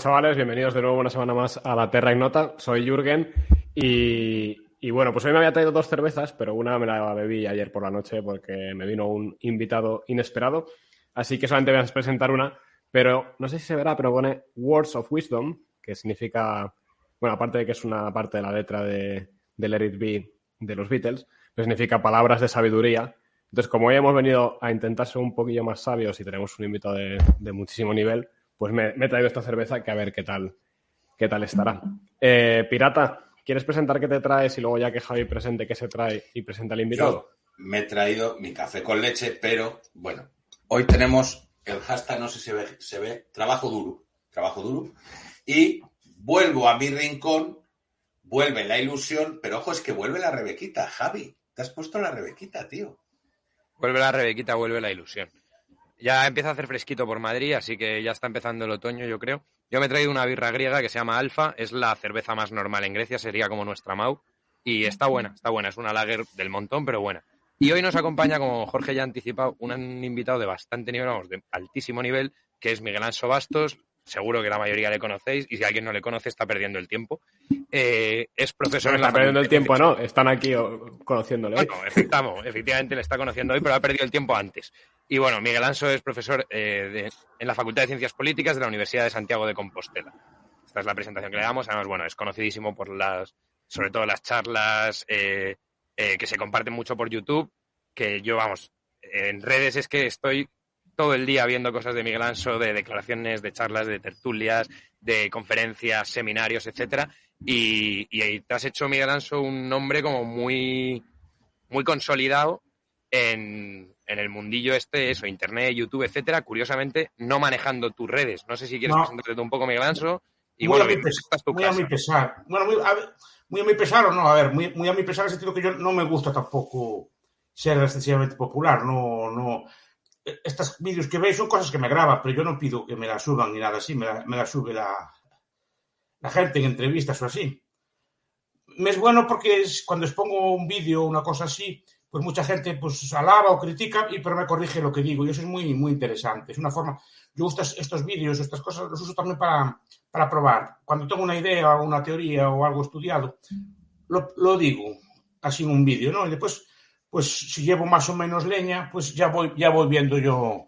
Chavales, bienvenidos de nuevo una semana más a la Terra Ignota. Soy Jürgen y, bueno, pues hoy me había traído dos cervezas, pero una me la bebí ayer por la noche porque me vino un invitado inesperado. Así que solamente voy a presentar una, pero no sé si se verá, pero pone Words of Wisdom, que significa, bueno, aparte de que es una parte de la letra de, de Let de los Beatles, pues significa palabras de sabiduría. Entonces, como hoy hemos venido a intentar ser un poquillo más sabios y tenemos un invitado de muchísimo nivel, pues me, me, he traído esta cerveza que a ver qué tal, qué tal estará. Eh, Pirata, ¿quieres presentar qué te traes y luego ya que Javi presente qué se trae y presenta al invitado? Yo me he traído mi café con leche, pero bueno, hoy tenemos el hashtag, no sé si se ve, se ve trabajo duro, trabajo duro, y vuelvo a mi rincón, vuelve la ilusión, pero ojo, es que vuelve la Rebequita, Javi, te has puesto la Rebequita, tío. Vuelve la Rebequita, vuelve la ilusión. Ya empieza a hacer fresquito por Madrid, así que ya está empezando el otoño, yo creo. Yo me he traído una birra griega que se llama Alfa, es la cerveza más normal en Grecia, sería como nuestra Mau, y está buena, está buena, es una lager del montón, pero buena. Y hoy nos acompaña, como Jorge ya ha anticipado, un invitado de bastante nivel, vamos, de altísimo nivel, que es Miguel Anso Bastos, seguro que la mayoría le conocéis y si alguien no le conoce está perdiendo el tiempo. Eh, es profesor no, en la está perdiendo el tiempo, ¿no? Están aquí conociéndole. Bueno, efectivamente, efectivamente le está conociendo hoy, pero ha perdido el tiempo antes. Y bueno, Miguel Anso es profesor eh, de, en la Facultad de Ciencias Políticas de la Universidad de Santiago de Compostela. Esta es la presentación que le damos. Además, bueno, es conocidísimo por las, sobre todo las charlas eh, eh, que se comparten mucho por YouTube, que yo, vamos, en redes es que estoy todo el día viendo cosas de Miguel Anso, de declaraciones, de charlas, de tertulias, de conferencias, seminarios, etcétera. Y, y te has hecho, Miguel Anso, un nombre como muy, muy consolidado en, en, el mundillo este, eso, internet, YouTube, etcétera, curiosamente, no manejando tus redes. No sé si quieres no. presentarte un poco, Miguel Anso. Y muy bueno, a mi, pes muy a mi pesar. Bueno, muy a, muy a, mi pesar o no, a ver, muy, muy a mi pesar en el sentido que yo no me gusta tampoco ser excesivamente popular, no, no, estos vídeos que veis son cosas que me graba, pero yo no pido que me las suban ni nada así, me la, me la sube la, la, gente en entrevistas o así. Me es bueno porque es, cuando expongo un vídeo o una cosa así, pues mucha gente pues alaba o critica, y, pero me corrige lo que digo, y eso es muy, muy interesante. Es una forma, yo uso estos vídeos, estas cosas, los uso también para, para probar. Cuando tengo una idea o una teoría o algo estudiado, lo, lo digo así en un vídeo, ¿no? Y después pues si llevo más o menos leña, pues ya voy, ya voy viendo yo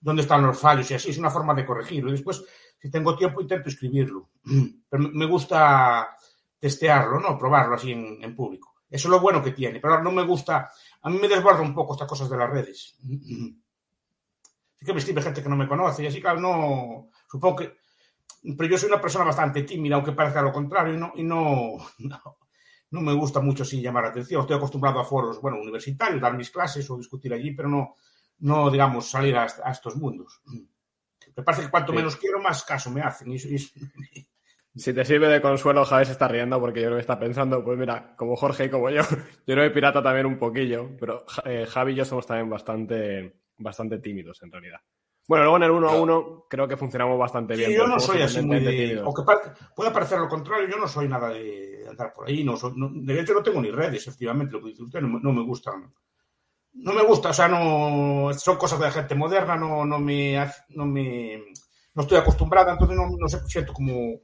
dónde están los fallos y así es una forma de corregirlo. Y después, si tengo tiempo, intento escribirlo. Pero me gusta testearlo, ¿no? Probarlo así en, en público. Eso es lo bueno que tiene. Pero no me gusta, a mí me desborda un poco estas cosas de las redes. Sí que me escribe gente que no me conoce y así, claro, no, supongo que, pero yo soy una persona bastante tímida, aunque parezca lo contrario, y no, y no no me gusta mucho sin llamar la atención. Estoy acostumbrado a foros, bueno, universitarios, dar mis clases o discutir allí, pero no, no digamos, salir a, a estos mundos. Me parece que cuanto sí. menos quiero, más caso me hacen. Y, y... Si te sirve de consuelo, Javi se está riendo porque yo creo que está pensando, pues mira, como Jorge y como yo, yo creo que pirata también un poquillo, pero eh, Javi y yo somos también bastante, bastante tímidos en realidad. Bueno, luego en el 1 a 1 creo que funcionamos bastante sí, bien. Yo no soy así muy de... O que puede parecer lo contrario, yo no soy nada de andar por ahí. No, soy, no de hecho, no tengo ni redes, efectivamente, lo que dice usted, no, no, me gustan. No me gusta, o sea, no son cosas de la gente moderna, no, no me no me no estoy acostumbrada, entonces no, no sé, siento como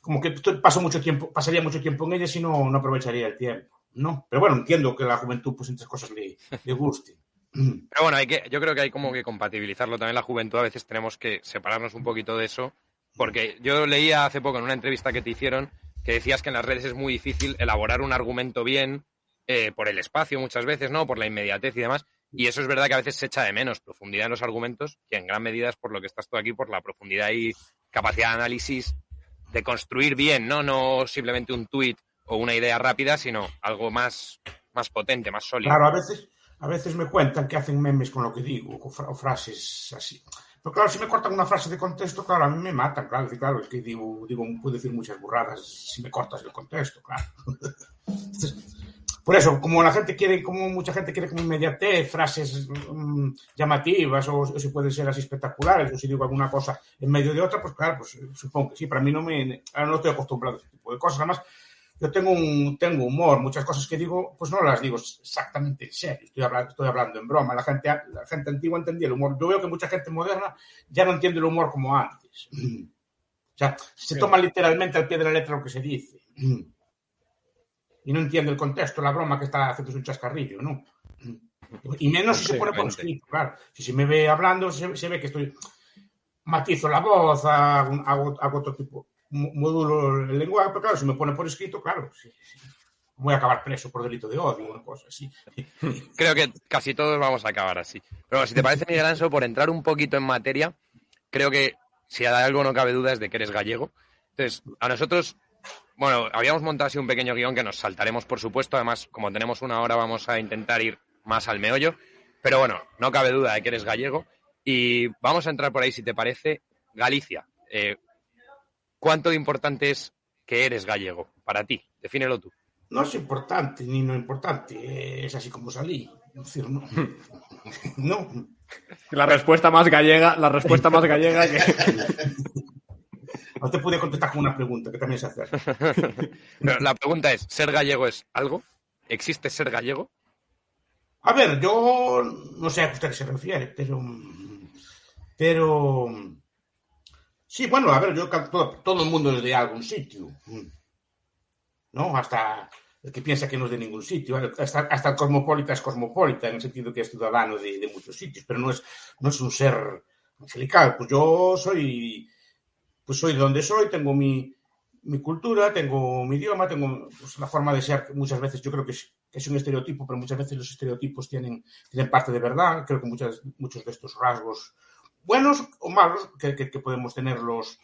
como que paso mucho tiempo, pasaría mucho tiempo en ellas y no, no aprovecharía el tiempo, ¿no? Pero bueno, entiendo que la juventud, pues, entre cosas le, le guste. Pero bueno, hay que, yo creo que hay como que compatibilizarlo también la juventud. A veces tenemos que separarnos un poquito de eso. Porque yo leía hace poco en una entrevista que te hicieron que decías que en las redes es muy difícil elaborar un argumento bien eh, por el espacio muchas veces, ¿no? Por la inmediatez y demás. Y eso es verdad que a veces se echa de menos profundidad en los argumentos, que en gran medida es por lo que estás tú aquí, por la profundidad y capacidad de análisis de construir bien, ¿no? No simplemente un tuit o una idea rápida, sino algo más, más potente, más sólido. Claro, a veces, a veces me cuentan que hacen memes con lo que digo, o frases así. Pero claro, si me cortan una frase de contexto, claro, a mí me matan, claro, claro, es que digo, digo, puedo decir muchas burradas si me cortas el contexto, claro. Por eso, como la gente quiere, como mucha gente quiere como inmediatez, frases mmm, llamativas, o, o, si pueden ser así espectaculares, o si digo alguna cosa en medio de otra, pues claro, pues supongo que sí, para mí no me, no estoy acostumbrado a ese tipo de cosas, además, yo tengo un tengo humor, muchas cosas que digo, pues no las digo exactamente en serio, estoy hablando, estoy hablando en broma, la gente, la gente antigua entendía el humor, yo veo que mucha gente moderna ya no entiende el humor como antes. sea, se toma literalmente al pie de la letra lo que se dice. Y no entiende el contexto, la broma que está haciendo un chascarrillo, ¿no? Y menos si se pone por escrito, claro. Si se me ve hablando, se, se ve que estoy matizo la voz, hago, hago, hago otro tipo, módulo el lenguaje, pero claro, si me pone por escrito, claro, sí, voy a acabar preso por delito de odio, una cosa así. Creo que casi todos vamos a acabar así. Pero si te parece, Miguel Anso, por entrar un poquito en materia, creo que si hay algo no cabe duda es de que eres gallego. Entonces, a nosotros, bueno, habíamos montado así un pequeño guion que nos saltaremos, por supuesto. Además, como tenemos una hora, vamos a intentar ir más al meollo. Pero bueno, no cabe duda de que eres gallego. Y vamos a entrar por ahí, si te parece, Galicia. Eh, ¿Cuánto de importante es que eres gallego para ti? Defínelo tú. No es importante ni no importante, es así como salí. Es decir, no. no. La respuesta más gallega, la respuesta más gallega que. No te pude contestar con una pregunta que también se hace. Pero la pregunta es: ¿ser gallego es algo? ¿Existe ser gallego? A ver, yo no sé a qué usted se refiere, pero. Pero. Sí, bueno, a ver, yo todo, todo el mundo es de algún sitio. ¿No? Hasta el que piensa que no es de ningún sitio. Hasta, hasta el cosmopolita es cosmopolita, en el sentido que es ciudadano de, de, muchos sitios, pero no es, no es un ser angelical. Pues yo soy, pues soy de donde soy, tengo mi, mi cultura, tengo mi idioma, tengo pues, la forma de ser, muchas veces yo creo que es, que es, un estereotipo, pero muchas veces los estereotipos tienen, tienen parte de verdad. Creo que muchas, muchos de estos rasgos, buenos o malos, que, que, que podemos tener los,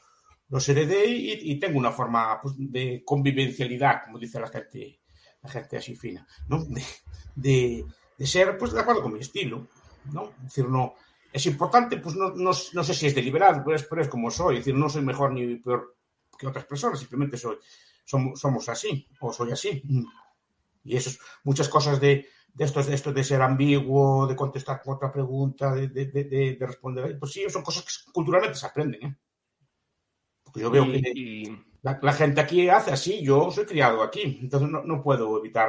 los heredé y, y, tengo una forma pues, de convivencialidad, como dice la gente la gente así fina, ¿no? De, de, de, ser, pues, de acuerdo con mi estilo, ¿no? Es decir, no, es importante, pues, no, no, no sé si es deliberado, pero es, pero es, como soy, es decir, no soy mejor ni peor que otras personas, simplemente soy, somos, somos así, o soy así. Y eso es, muchas cosas de, de estos, de esto de ser ambiguo, de contestar con otra pregunta, de, de, de, de responder, pues sí, son cosas que culturalmente se aprenden, ¿eh? Porque yo veo y, que... y... La, la, gente aquí hace así, yo soy criado aquí, entonces no, no puedo evitar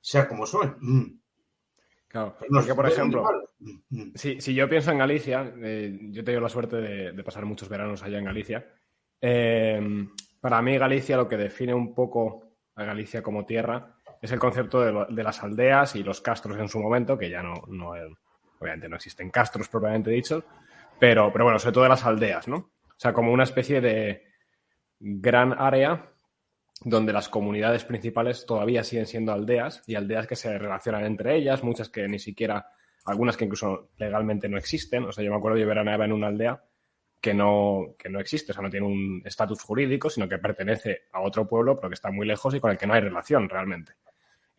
ser como soy. Mm. Claro, no, porque por ejemplo, si, si, yo pienso en Galicia, eh, yo he tenido la suerte de, de, pasar muchos veranos allá en Galicia. Eh, para mí Galicia lo que define un poco a Galicia como tierra es el concepto de, lo, de las aldeas y los castros en su momento, que ya no, no obviamente no existen castros propiamente dichos, pero, pero bueno, sobre todo de las aldeas, ¿no? O sea, como una especie de, gran área donde las comunidades principales todavía siguen siendo aldeas y aldeas que se relacionan entre ellas, muchas que ni siquiera, algunas que incluso legalmente no existen. O sea, yo me acuerdo de veraneaba en una aldea que no, que no existe, o sea, no tiene un estatus jurídico, sino que pertenece a otro pueblo, pero que está muy lejos y con el que no hay relación realmente.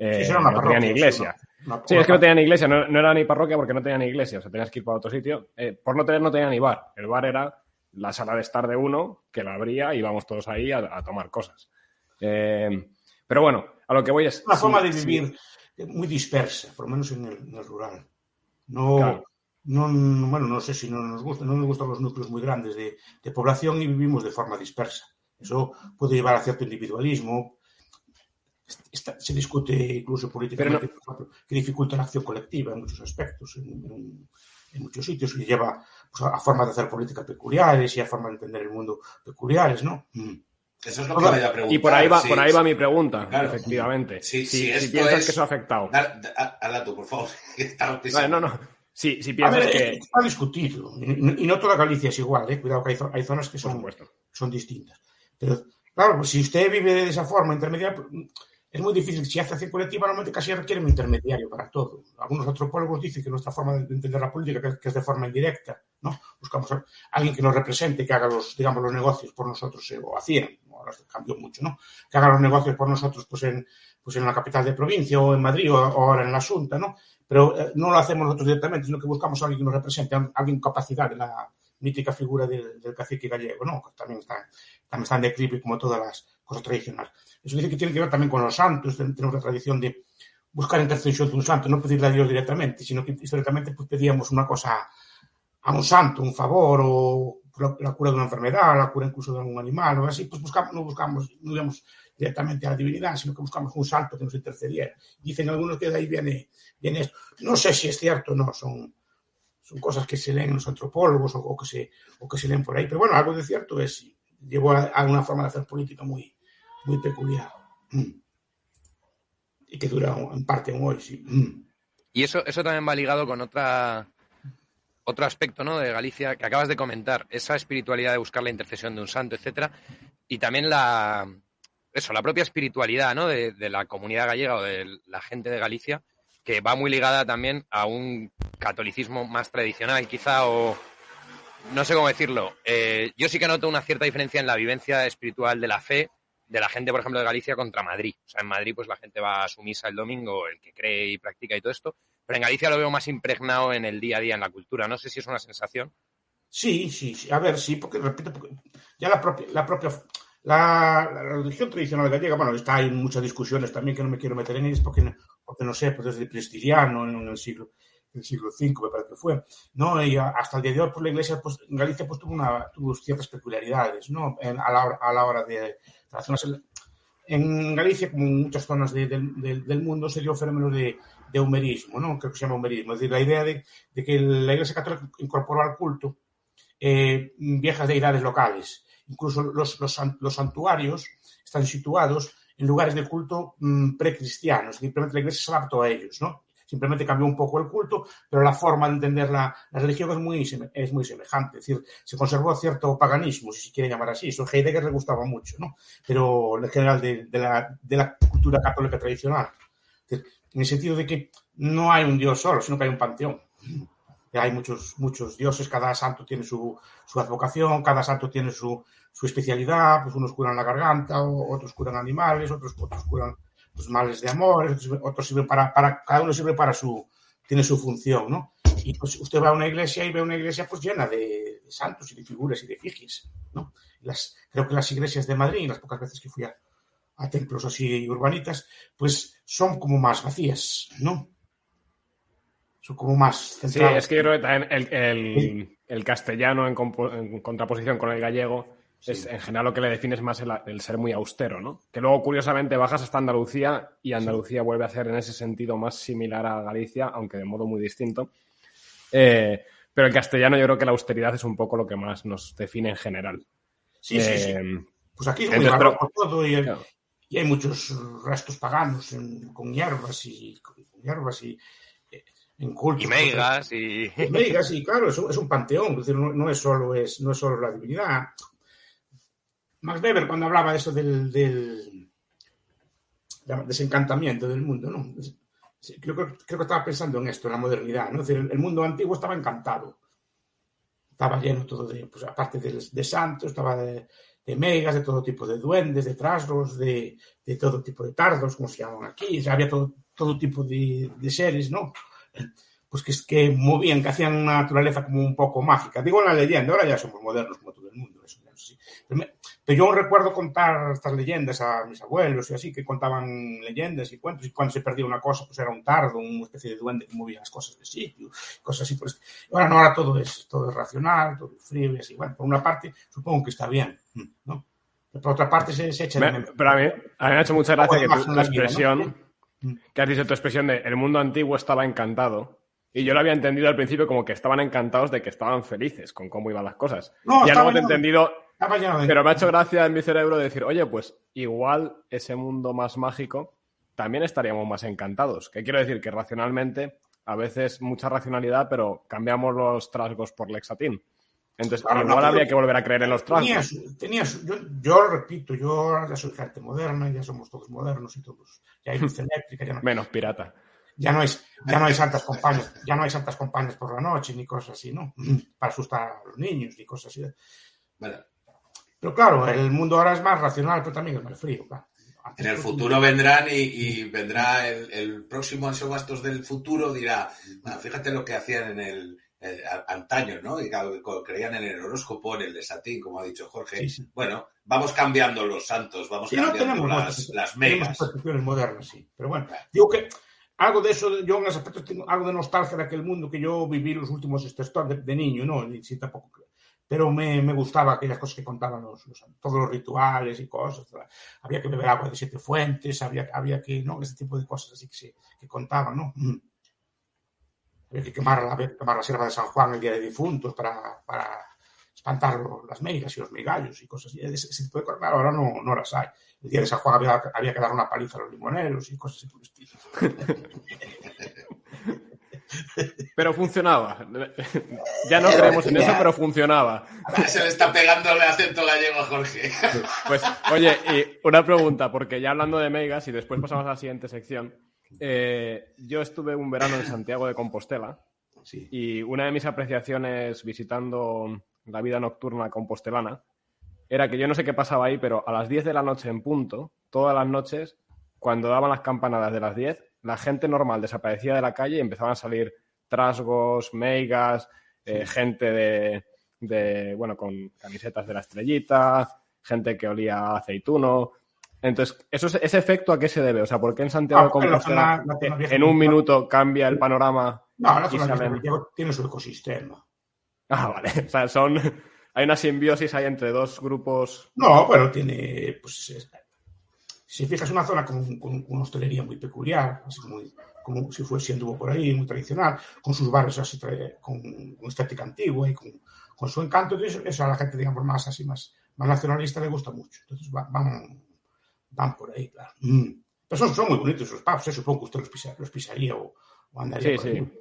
Eh, sí, no parroquia, tenía ni iglesia. Una, sí, es que no tenía ni iglesia, no, no, era ni parroquia porque no tenía ni iglesia, o sea, tenías que ir para otro sitio. Eh, por no tener, no tenía ni bar. El bar era la sala de estar de uno, que la abría y íbamos todos ahí a, a tomar cosas. Eh, pero bueno, a lo que voy es... Una sí, forma de vivir sí. muy dispersa, por lo menos en el, en el rural. No, claro. no, bueno, no sé si no nos gusta, no nos gustan los núcleos muy grandes de, de, población y vivimos de forma dispersa. Eso puede llevar a cierto individualismo. Está, se discute incluso políticamente no... que dificulta la acción colectiva en muchos aspectos, en, en, en muchos sitios, y lleva pues, a formas de hacer política peculiares y a formas de entender el mundo peculiares, ¿no? Mm. Eso es lo que voy a preguntar. Y por ahí va, sí, por ahí va mi pregunta, claro. efectivamente. Sí, si, si piensas es... que eso ha afectado. Habla tú, por favor. Vale, no, no. Sí, si piensas ver, que. Está discutido. Y no toda Galicia es igual, ¿eh? Cuidado que hay, hay zonas que son, son distintas. Pero, claro, pues si usted vive de esa forma intermedia, es muy difícil. Si hace acción colectiva, normalmente casi requiere un intermediario para todo. Algunos antropólogos dicen que nuestra forma de entender la política que es de forma indirecta, ¿no? Buscamos a alguien que nos represente, que haga los, digamos, los negocios por nosotros, eh, o hacían, ahora cambió mucho, ¿no? Que haga los negocios por nosotros, pues en, pues en la capital de provincia, o en Madrid, o, ahora en la Asunta, ¿no? Pero eh, no lo hacemos nosotros directamente, sino que buscamos a alguien que nos represente, a alguien con capacidad de la mítica figura del, cacique gallego, ¿no? También está, también está en declive como todas las cosas tradicionales. Eso dice que tiene que ver también con los santos, tenemos la tradición de buscar intercesión de un santo, no pedirle a Dios directamente, sino que históricamente pues, pedíamos una cosa a un santo, un favor, o la, cura de una enfermedad, la cura incluso de algún animal, o así, pues buscamos, no buscamos, no directamente a la divinidad, sino que buscamos un santo que nos intercediera. Dicen algunos que de ahí viene, viene esto. No sé si es cierto o no, son, son cosas que se leen en los antropólogos o, o, que se, o que se leen por ahí, pero bueno, algo de cierto es, llevó a, a, una forma de hacer política muy, muy peculiar. Y que dura en parte aún hoy, sí. Y eso, eso también va ligado con otra, otro aspecto ¿no? de Galicia que acabas de comentar, esa espiritualidad de buscar la intercesión de un santo, etcétera, y también la eso, la propia espiritualidad ¿no? de, de, la comunidad gallega o de la gente de Galicia, que va muy ligada también a un catolicismo más tradicional, quizá, o no sé cómo decirlo. Eh, yo sí que noto una cierta diferencia en la vivencia espiritual de la fe de la gente, por ejemplo, de Galicia contra Madrid. O sea, en Madrid, pues la gente va a su misa el domingo, el que cree y practica y todo esto, pero en Galicia lo veo más impregnado en el día a día, en la cultura. No sé si es una sensación. Sí, sí, sí. A ver, sí, porque repito, ya la propia, la religión tradicional gallega, bueno, está hay muchas discusiones también que no me quiero meter en ellas porque, no sé, pues desde Prestiliano en el siglo en el siglo V, me parece que fue, ¿no? Y hasta el día de hoy, pues la Iglesia pues, en Galicia pues, tuvo, una, ciertas peculiaridades, ¿no? En, a, la, a la hora de. En Galicia, como en muchas zonas de, de, de, del mundo, se dio fenómeno de, humerismo, ¿no? Creo que se llama humerismo. Es decir, la idea de, de que la Iglesia Católica incorporó al culto eh, viejas deidades locales. Incluso los, los, los, santuarios están situados en lugares de culto mmm, precristianos. Simplemente la Iglesia se adaptó a ellos, ¿no? Simplemente cambió un poco el culto, pero la forma de entender la, religión es muy, es muy semejante. Es decir, se conservó cierto paganismo, si se quiere llamar así. Eso a Heidegger le gustaba mucho, ¿no? Pero en general de, la, de la cultura católica tradicional. En el sentido de que no hay un dios solo, sino que hay un panteón. Hay muchos, muchos dioses, cada santo tiene su, su advocación, cada santo tiene su, su especialidad, pues unos curan la garganta, otros curan animales, otros, otros curan los males de amor, otros, otros sirven para, para, cada uno sirve para su, tiene su función, ¿no? Y pues usted va a una iglesia y ve una iglesia pues llena de, de santos y de figuras y de efigies, ¿no? Las, creo que las iglesias de Madrid, las pocas veces que fui a, a templos así urbanitas, pues son como más vacías, ¿no? Son como más centradas. Sí, es que yo creo que también el, el, el castellano en, en, contraposición con el gallego es en general lo que le define es más el, el, ser muy austero, ¿no? Que luego, curiosamente, bajas hasta Andalucía y Andalucía sí. vuelve a ser en ese sentido más similar a Galicia, aunque de modo muy distinto. Eh, pero el castellano yo creo que la austeridad es un poco lo que más nos define en general. Sí, eh, sí, sí. Pues aquí es muy entonces, pero, todo y, el, claro y hay muchos restos paganos en, con hierbas y con hierbas y eh, en cultos. Y meigas y... y meigas y claro, es un, es un panteón, es decir, no, no, es solo, es, no es solo la divinidad. Max Weber cuando hablaba de eso del, desencantamiento del mundo, ¿no? Creo, creo, que estaba pensando en esto, en la modernidad, ¿no? Es el mundo antiguo estaba encantado. Estaba lleno todo de, pues aparte de, santos, estaba de, de megas, de todo tipo de duendes, de trasgos, de, todo tipo de tardos, como se llaman aquí, o había todo, todo tipo de, seres, ¿no? Pues que, que movían, que hacían una naturaleza como un poco mágica. Digo la leyenda, ahora ya somos modernos como todo el mundo, pero, yo recuerdo contar estas leyendas a mis abuelos y así, que contaban leyendas y cuentos, y cuando se perdía una cosa, pues era un tardo, una especie de duende que movía las cosas de sitio, cosas así. Pues, ahora no, ahora todo es, todo es racional, todo es frío y así. Bueno, por una parte, supongo que está bien, ¿no? Por otra parte, se, se echa me, de... Pero a mí, a mí me ha hecho mucha gracia que tu, tu expresión, vida, ¿no? que has dicho tu expresión de el mundo antiguo estaba encantado. Y yo lo había entendido al principio como que estaban encantados de que estaban felices con cómo iban las cosas. No, ya luego te he entendido. De... Pero me ha hecho gracia en mi cerebro decir, oye, pues igual ese mundo más mágico también estaríamos más encantados. ¿Qué quiero decir? Que racionalmente, a veces mucha racionalidad, pero cambiamos los trasgos por lexatín. Entonces, claro, igual no, habría que volver a creer en los trasgos. Tenía su, tenía su, yo, yo, repito, yo ya soy gente moderna, ya somos todos modernos y todos. Ya hay luz eléctrica, ya no. Menos pirata. Ya no, es, ya no hay santas compañías, ya no hay santas compañías por la noche, ni cosas así, ¿no? Para asustar a los niños, ni cosas así. Bueno. Pero claro, el mundo ahora es más racional, pero también es más frío, claro. En el futuro vendrán y, y vendrá el, el próximo Ansiogastos del futuro, dirá, bueno, fíjate lo que hacían en el, eh, antaño, ¿no? Y creían en el horóscopo, en el desatín, como ha dicho Jorge. Sí, sí. Bueno, vamos cambiando los santos, vamos sí, cambiando no las, las megas. percepciones modernas, sí. Pero bueno, digo que algo de eso, yo en ese aspecto tengo algo de nostalgia de aquel mundo que yo viví los últimos estos de, de niño, ¿no? Sí, tampoco pero me, me, gustaba aquellas cosas que contaban los, los, todos los rituales y cosas. Había que beber agua de siete fuentes, había, había que, ¿no? Ese tipo de cosas así que, se, que contaban, ¿no? Mm había que quemar la, quemar la sierva de San Juan el día de difuntos para, para espantar las meigas y los migallos y cosas así. Ese, ese tipo de cosas, claro, ahora no, no las hay. El día de San Juan había, había que dar una paliza a los limoneros y cosas así por el estilo. Pero funcionaba. Ya no creemos en eso, pero funcionaba. Se le está pegando el acento gallego a Jorge. Pues, oye, y una pregunta, porque ya hablando de megas y después pasamos a la siguiente sección. eh, yo estuve un verano en Santiago de Compostela Sí. y una de mis apreciaciones visitando la vida nocturna compostelana era que yo no sé qué pasaba ahí, pero a las 10 de la noche en punto, todas las noches, cuando daban las campanadas de las 10, la gente normal desaparecía de la calle y empezaban a salir trasgos, meigas, eh, gente de, de, bueno, con camisetas de la estrellita, gente que olía a aceituno. Entonces, eso, es- ¿ese efecto a qué se debe? O sea, ¿por qué en Santiago Ah, de Compostela zona- zona en un minuto cambia el panorama? No, la zona salen- tiene su ecosistema. Ah, vale. O sea, son... Hay una simbiosis ahí entre dos grupos. No, pero tiene, pues, es- si fijas una zona con, con una hostelería muy peculiar, así como, como si fuese anduvo por ahí, muy tradicional, con sus barrios así, con, con estética antigua y con, con su encanto, entonces eso a la gente, digamos, más así, más, más nacionalista le gusta mucho. Entonces va- van, van por ahí, claro. Mm. Pero son, son muy bonitos esos pubs, ¿eh? supongo que usted los, pisa- los pisaría o, o andaría Sí, por sí. ahí.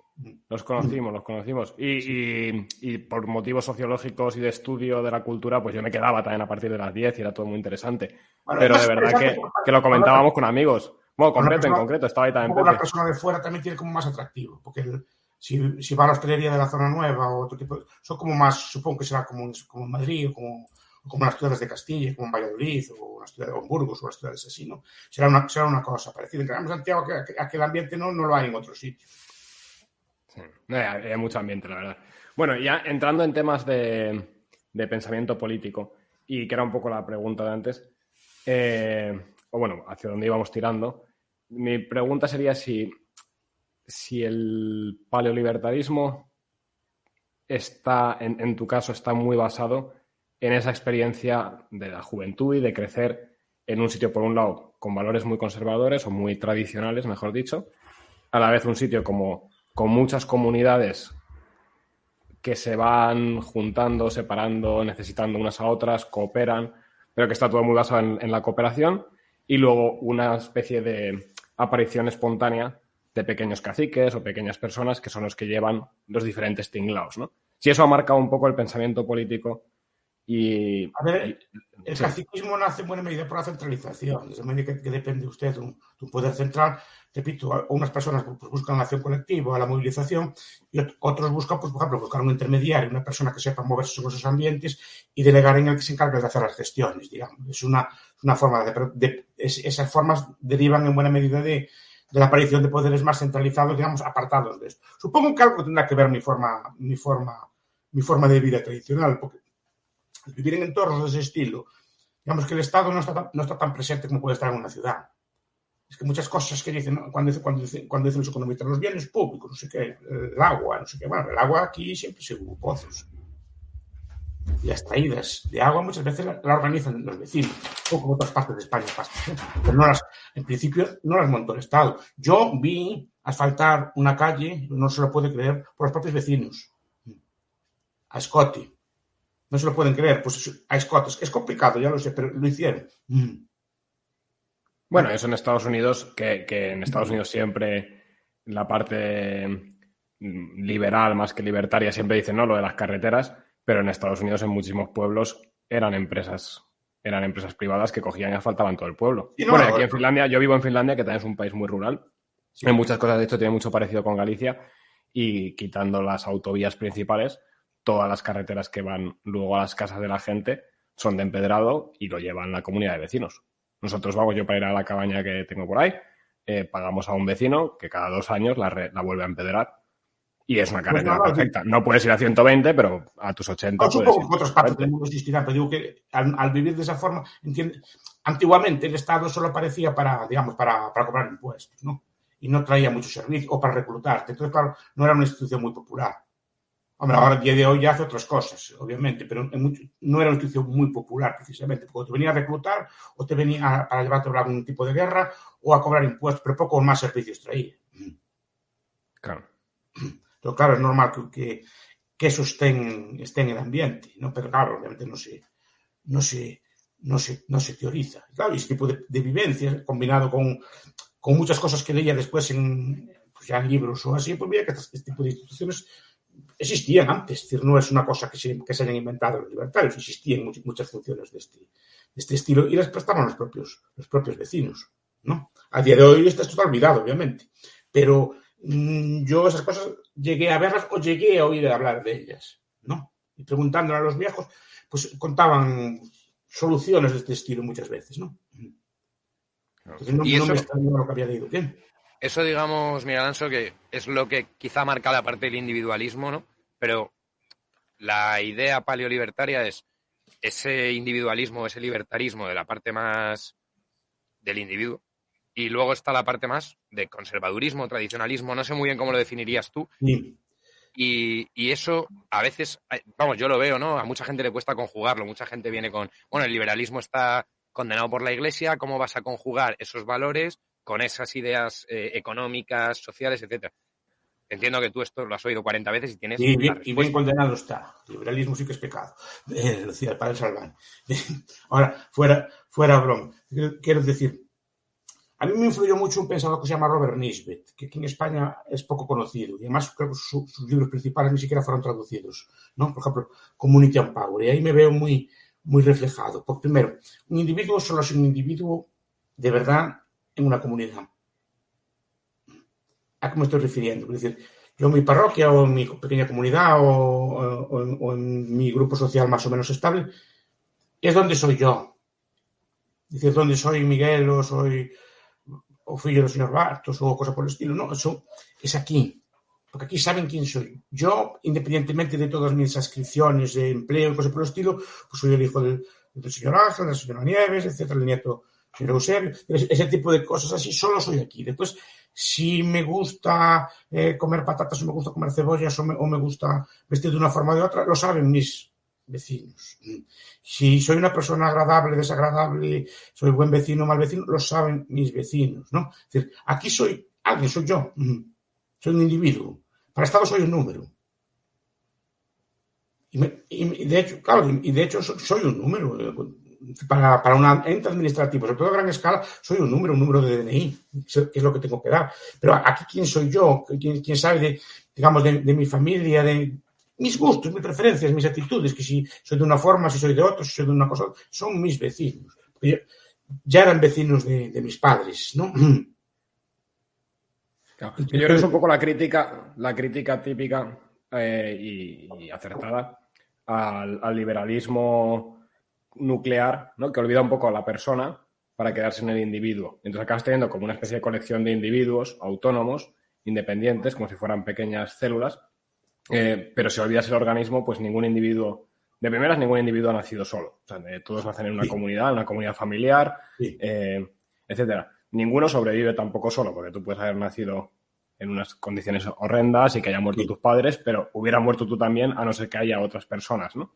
Los conocimos, los conocimos. Y, y- y por motivos sociológicos y de estudio de la cultura, pues yo me quedaba también a partir de las 10 y era todo muy interesante. Bueno, Pero de verdad que, que lo comentábamos con amigos. Bueno, con Con una Pepe en persona- concreto, estaba ahí también una persona de fuera también tiene como más atractivo, porque el- si, si va a la hostelería de la zona nueva o otro tipo, son como más, supongo que será como, en- como en Madrid o como, como en las ciudades de Castilla, como en Valladolid o en las ciudades de Burgos o las ciudades así, ¿no? Será una, será una cosa parecida. En Santiago, que, que- aquel ambiente no, no lo hay en otro sitio. Sí. Hay mucho ambiente, la verdad. Bueno, ya entrando en temas de, de pensamiento político, y que era un poco la pregunta de antes, eh, o bueno, hacia dónde íbamos tirando, mi pregunta sería si, si el paleolibertarismo está, en, en tu caso, está muy basado en esa experiencia de la juventud y de crecer en un sitio, por un lado, con valores muy conservadores o muy tradicionales, mejor dicho, a la vez un sitio como con muchas comunidades que se van juntando, separando, necesitando unas a otras, cooperan, pero que está todo muy basado en, la cooperación, y luego una especie de aparición espontánea de pequeños caciques o pequeñas personas que son los que llevan los diferentes tinglaos, ¿no? Si eso ha marcado un poco el pensamiento político y... A ver, El sí. caciquismo nace en buena medida por la centralización, desde medida que, que depende usted de un, de un poder central. Repito, a- unas personas pues, buscan la acción colectiva, la movilización, y ot- otros buscan, pues, por ejemplo, buscar un intermediario, una persona que sepa moverse sobre esos ambientes y delegar en el que se encargue de hacer las gestiones, digamos. Es una, una forma de, de- es- esas formas derivan en buena medida de, de la aparición de poderes más centralizados, digamos, apartados de esto. Supongo que algo tendrá que ver mi forma, mi forma, mi forma de vida tradicional, porque vivir en entornos de ese estilo, digamos que el Estado no está tan, no está tan presente como puede estar en una ciudad. Es que muchas cosas que dicen, cuando, dicen, cuando, dicen, cuando dicen los economistas, los bienes públicos, no sé qué, el agua, no sé qué, bueno, el agua aquí siempre se hubo pozos. Las traídas de agua muchas veces la, organizan los vecinos, o como otras partes de España. ¿eh? Pero no las, en principio no las montó el Estado. Yo vi asfaltar una calle, no se lo puede creer, por los propios vecinos. A Scotty. No se lo pueden creer, pues a Scott. Es complicado, ya lo sé, pero lo hicieron. Mm. Bueno, eso en Estados Unidos, que, que en Estados Unidos siempre la parte mm, liberal más que libertaria siempre dice no lo de las carreteras, pero en Estados Unidos en muchísimos pueblos eran empresas eran empresas privadas que cogían y asfaltaban todo el pueblo. No, bueno, no, aquí en no. Finlandia, yo vivo en Finlandia, que también es un país muy rural. Sí. En muchas cosas, de hecho, tiene mucho parecido con Galicia. Y quitando las autovías principales, todas las carreteras que van luego a las casas de la gente son de empedrado y lo llevan la comunidad de vecinos. Nosotros vamos, yo para ir a la cabaña que tengo por ahí, eh, pagamos a un vecino que cada dos años la, re- la vuelve a empedrar. Y es una carretera Pues no, perfecta. No puedes ir a 120, pero a tus 80 No, supongo que a partes 120. del mundo existirá, pero digo que al, al vivir de esa forma, entiende, antiguamente el Estado solo aparecía para, digamos, para, para cobrar impuestos, ¿no? Y no traía mucho servicio, o para reclutarte. Entonces, claro, no era una institución muy popular. Hombre, ahora, a día de hoy ya hace otras cosas, obviamente, pero en mucho- no era una institución muy popular, precisamente, porque te venía a reclutar o te venía a- para llevarte a algún tipo de guerra o a cobrar impuestos, pero poco más servicios traía. Claro. Pero claro, es normal que, que, que eso esté en, esté en el ambiente, ¿no? Pero claro, obviamente no se, no se, no se, no se teoriza. Claro, y ese tipo de, de vivencias, combinado con, con, muchas cosas que leía después en, pues ya en libros o así, pues veía que este, tipo de instituciones existían antes, es decir, no es una cosa que se, que se hayan inventado los libertarios, existían muchas, muchas funciones de este, de este, estilo y las prestaban los propios, los propios vecinos, ¿no? A día de hoy esto está olvidado, obviamente, pero mmm, yo esas cosas llegué a verlas o llegué a oír hablar de ellas, ¿no? Y preguntándole a los viejos, pues contaban soluciones de este estilo muchas veces, ¿no? Entonces no, y no eso, me lo que había leído. ¿Bien? Eso, digamos, Miguel Alonso, que es lo que quizá marca la parte del individualismo, ¿no? Pero la idea paleolibertaria es ese individualismo, ese libertarismo de la parte más del individuo. Y luego está la parte más de conservadurismo, tradicionalismo, no sé muy bien cómo lo definirías tú. Sí. Y, y, eso a veces, vamos, yo lo veo, ¿no? A mucha gente le cuesta conjugarlo, mucha gente viene con, bueno, el liberalismo está condenado por la Iglesia, ¿cómo vas a conjugar esos valores con esas ideas eh, económicas, sociales, etcétera? Entiendo que tú esto lo has oído 40 veces y tienes. Y bien, y bien condenado está. Liberalismo sí que es pecado. Eh, decía el padre Salván. Ahora, fuera, fuera broma. Quiero decir, a mí me influyó mucho un pensador que se llama Robert Nisbet, que aquí en España es poco conocido y además creo que su, sus libros principales ni siquiera fueron traducidos. ¿no? Por ejemplo, Community and Power. Y ahí me veo muy, muy reflejado. Porque, primero, un individuo solo es un individuo de verdad en una comunidad. ¿A qué me estoy refiriendo? Es decir, yo en mi parroquia o en mi pequeña comunidad o, o, o, en mi grupo social más o menos estable, es donde soy yo. Es decir, donde soy Miguel o soy o fillo do señor Bartos ou cosa polo estilo. No, eso es aquí. Porque aquí saben quién soy. Yo, independientemente de todas mis inscripciones de empleo y cosas por el estilo, pues soy el hijo del, del señor Ángel, de la señora Nieves, etcétera, el nieto señor Eusebio. Ese tipo de cosas así, solo soy aquí. Después, si me gusta eh, comer patatas o me gusta comer cebollas o me, o me gusta vestir de una forma o de otra, lo saben mis vecinos. Si soy una persona agradable, desagradable, soy buen vecino, mal vecino, lo saben mis vecinos, ¿no? Es decir, aquí soy alguien, soy yo, soy un individuo. Para Estado soy un número. Y, me, y de hecho, claro, y de hecho soy un número. Para, para un ente administrativo, sobre todo a gran escala, soy un número, un número de DNI, que es lo que tengo que dar. Pero aquí, ¿quién soy yo? ¿Quién, quién sabe de, digamos, de, mi familia, de, mis gustos, mis preferencias, mis actitudes, que si soy de una forma, si soy de otra, si soy de una cosa, son mis vecinos. Ya eran vecinos de, de, mis padres, ¿no? Yo creo que es un poco la crítica, la crítica típica eh, y, acertada al, liberalismo nuclear, ¿no? que olvida un poco a la persona para quedarse en el individuo. Entonces acabas teniendo como una especie de colección de individuos autónomos, independientes, como si fueran pequeñas células, eh, pero si olvidas el organismo, pues ningún individuo, de primeras, ningún individuo ha nacido solo. O sea, eh, todos nacen en una sí. comunidad, en una comunidad familiar, sí. eh, etcétera. Ninguno sobrevive tampoco solo, porque tú puedes haber nacido en unas condiciones horrendas y que hayan muerto sí. tus padres, pero hubiera muerto tú también, a no ser que haya otras personas, ¿no?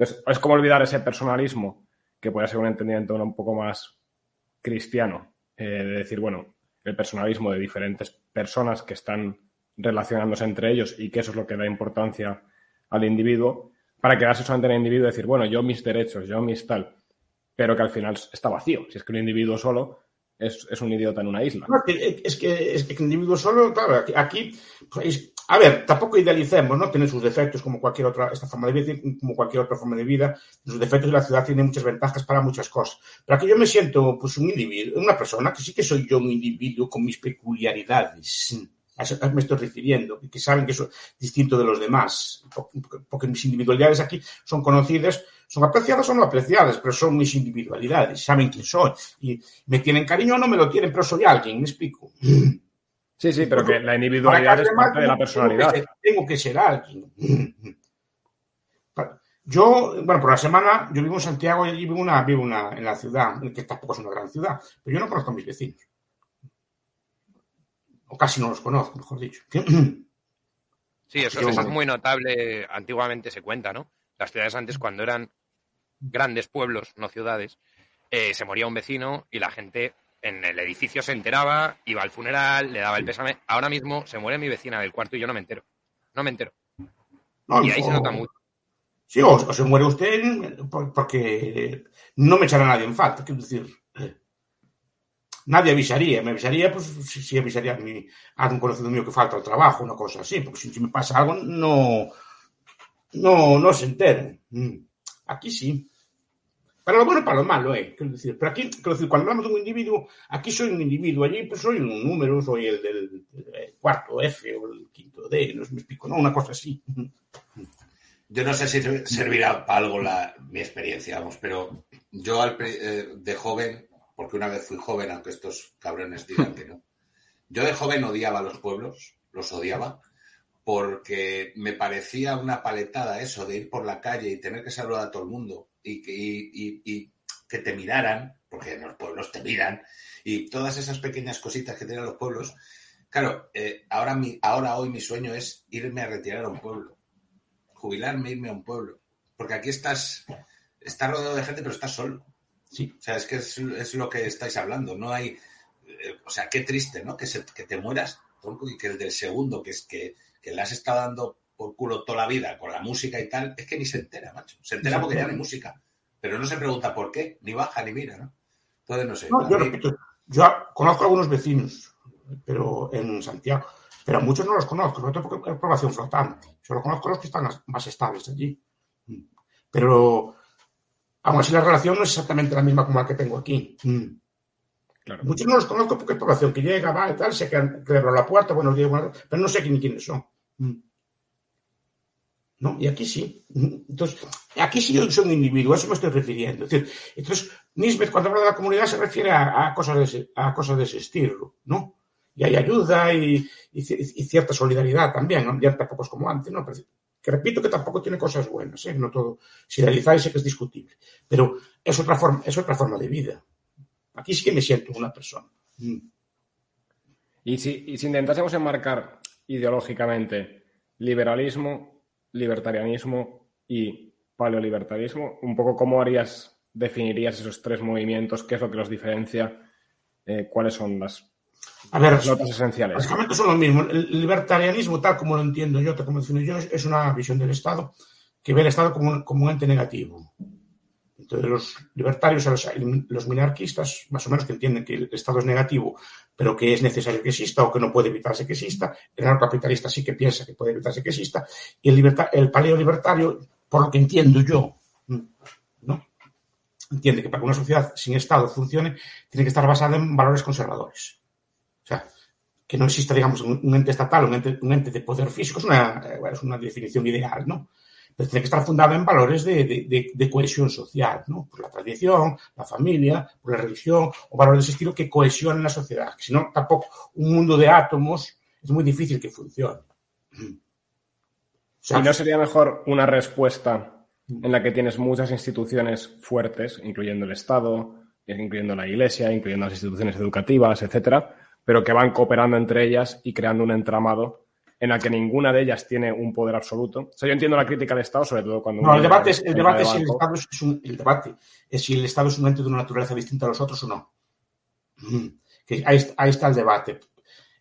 Entonces, es como olvidar ese personalismo, que puede ser un entendimiento un poco más cristiano, eh, de decir, bueno, el personalismo de diferentes personas que están relacionándose entre ellos y que eso es lo que da importancia al individuo, para quedarse solamente en el individuo y decir, bueno, yo mis derechos, yo mis tal, pero que al final está vacío. Si es que un individuo solo es, es un idiota en una isla. Es, que, es que el individuo solo, claro, aquí, aquí pues, a ver, tampoco idealicemos, ¿no? Tiene sus defectos como cualquier otra, esta forma de vida, como cualquier otra forma de vida. Sus defectos y la ciudad tiene muchas ventajas para muchas cosas. Pero aquí yo me siento, pues, un individuo, una persona que sí que soy yo un individuo con mis peculiaridades a eso me estoy refiriendo, que saben que es distinto de los demás, porque mis individualidades aquí son conocidas, son apreciadas o no apreciadas, pero son mis individualidades, saben quién soy, y me tienen cariño o no me lo tienen, pero soy alguien, me explico. Sí, sí, pero que la individualidad es parte de la personalidad. Tengo que, ser, tengo que ser alguien. Yo, bueno, por la semana, yo vivo en Santiago y vivo, una, vivo una, en la ciudad, que tampoco es una gran ciudad, pero yo no conozco a mis vecinos o casi no los conozco, mejor dicho. Sí, eso, eso, es muy notable. Antiguamente se cuenta, ¿no? Las ciudades antes, cuando eran grandes pueblos, no ciudades, eh, se moría un vecino y la gente en el edificio se enteraba, iba al funeral, le daba el pésame. Ahora mismo se muere mi vecina del cuarto y yo no me entero. No me entero. No, y ahí o- se nota mucho. Sí, o, o se muere usted por- porque no me echará nadie en falta. Quiero decir, eh, nadie avisaría. Me avisaría, pues sí, sí avisaría a, mi, a un conocido mío que falta al trabajo, una cosa así. Porque si, si me pasa algo, no, no, no se enteren. Mm. Aquí sí. Para lo bueno para lo malo, eh. Quiero decir, pero aquí, quiero decir, cuando hablamos de un individuo, aquí soy un individuo, allí pues soy un número, soy el del cuarto F o el quinto D, no me explico, ¿no? Una cosa así. Yo no sé si servirá para algo la, mi experiencia, vamos, pero yo al eh, de joven, porque una vez fui joven, aunque estos cabrones digan que no, yo de joven odiaba a los pueblos, los odiaba, porque me parecía una paletada eso de ir por la calle y tener que saludar a todo el mundo y que, y- y- y que te miraran, porque en los pueblos te miran, y todas esas pequeñas cositas que tienen los pueblos. Claro, eh, ahora, mi, ahora hoy mi sueño es irme a retirar a un pueblo jubilarme, irme a un pueblo. Porque aquí estás, estás rodeado de gente, pero estás solo. Sí. O sea, es que es, es lo que estáis hablando. No hay. eh, o sea, qué triste, ¿no? Que, se- que te mueras, tronco, y que el del segundo, que es que, que le has estado dando por culo toda la vida con la música y tal, es que ni se entera, macho. Se entera porque ya no hay música. Pero no se pregunta por qué, ni baja ni mira, ¿no? Entonces, no sé. No, a yo mí- repito, yo conozco a algunos vecinos, pero en Santiago, pero a muchos no los conozco, sobre todo porque es población flotante. Solo conozco a los que están más- estables allí. Mm. Pero aún así la relación no es exactamente la misma como la que tengo aquí. Mm. Claro. Muchos no los conozco porque es población que llega, va y tal, sé que, han- que le abro la puerta, buenos días, buenas tardes, pero no sé quién, quiénes son. ¿No? Y aquí sí. Entonces, aquí sí yo soy un individuo, a eso me estoy refiriendo. Es decir, entonces, Nisbet, cuando habla de la comunidad, se refiere a, cosas, de ese, a cosas de ese estilo, ¿no? Y hay ayuda y, y ci- y cierta solidaridad también, ¿no? Ya tampoco es como antes, ¿no? Que repito que tampoco tiene cosas buenas, ¿eh? No todo. Si realizáis sé que es discutible. Pero es otra forma, es otra forma de vida. Aquí sí que me siento una persona. Mm. Y si, y si intentásemos enmarcar ideológicamente liberalismo, libertarianismo y paleolibertarismo, un poco cómo harías, definirías esos tres movimientos, qué es lo que los diferencia, eh, cuáles son las A ver, notas esenciales. Básicamente son lo mismo. El libertarianismo, tal como lo entiendo yo, tal como lo defino yo, es, una visión del Estado que ve el Estado como un, como un ente negativo. Entonces, los libertarios, los, los minarquistas, más o menos que entienden que el Estado es negativo, pero que es necesario que exista o que no puede evitarse que exista. El anarcocapitalista sí que piensa que puede evitarse que exista. Y el, liberta, el paleolibertario, por lo que entiendo yo, ¿no? entiende que para que una sociedad sin Estado funcione, tiene que estar basada en valores conservadores. O sea, que no exista, digamos, un, ente estatal, un ente, un ente, de poder físico, es una, es una definición ideal, ¿no? Pero tiene que estar fundada en valores de, cohesión social, ¿no? Por la tradición, la familia, por la religión, o valores de ese estilo que cohesionen la sociedad. Si no, tampoco un mundo de átomos es muy difícil que funcione. ¿Y no sería mejor una respuesta en la que tienes muchas instituciones fuertes, incluyendo el Estado, incluyendo la Iglesia, incluyendo las instituciones educativas, etcétera, pero que van cooperando entre ellas y creando un entramado en la que ninguna de ellas tiene un poder absoluto. O sea, yo entiendo la crítica al Estado, sobre todo cuando... No, el debate es, el debate es si el Estado es un, el debate es si el Estado es un ente de una naturaleza distinta a los otros o no. Que ahí, ahí está el debate.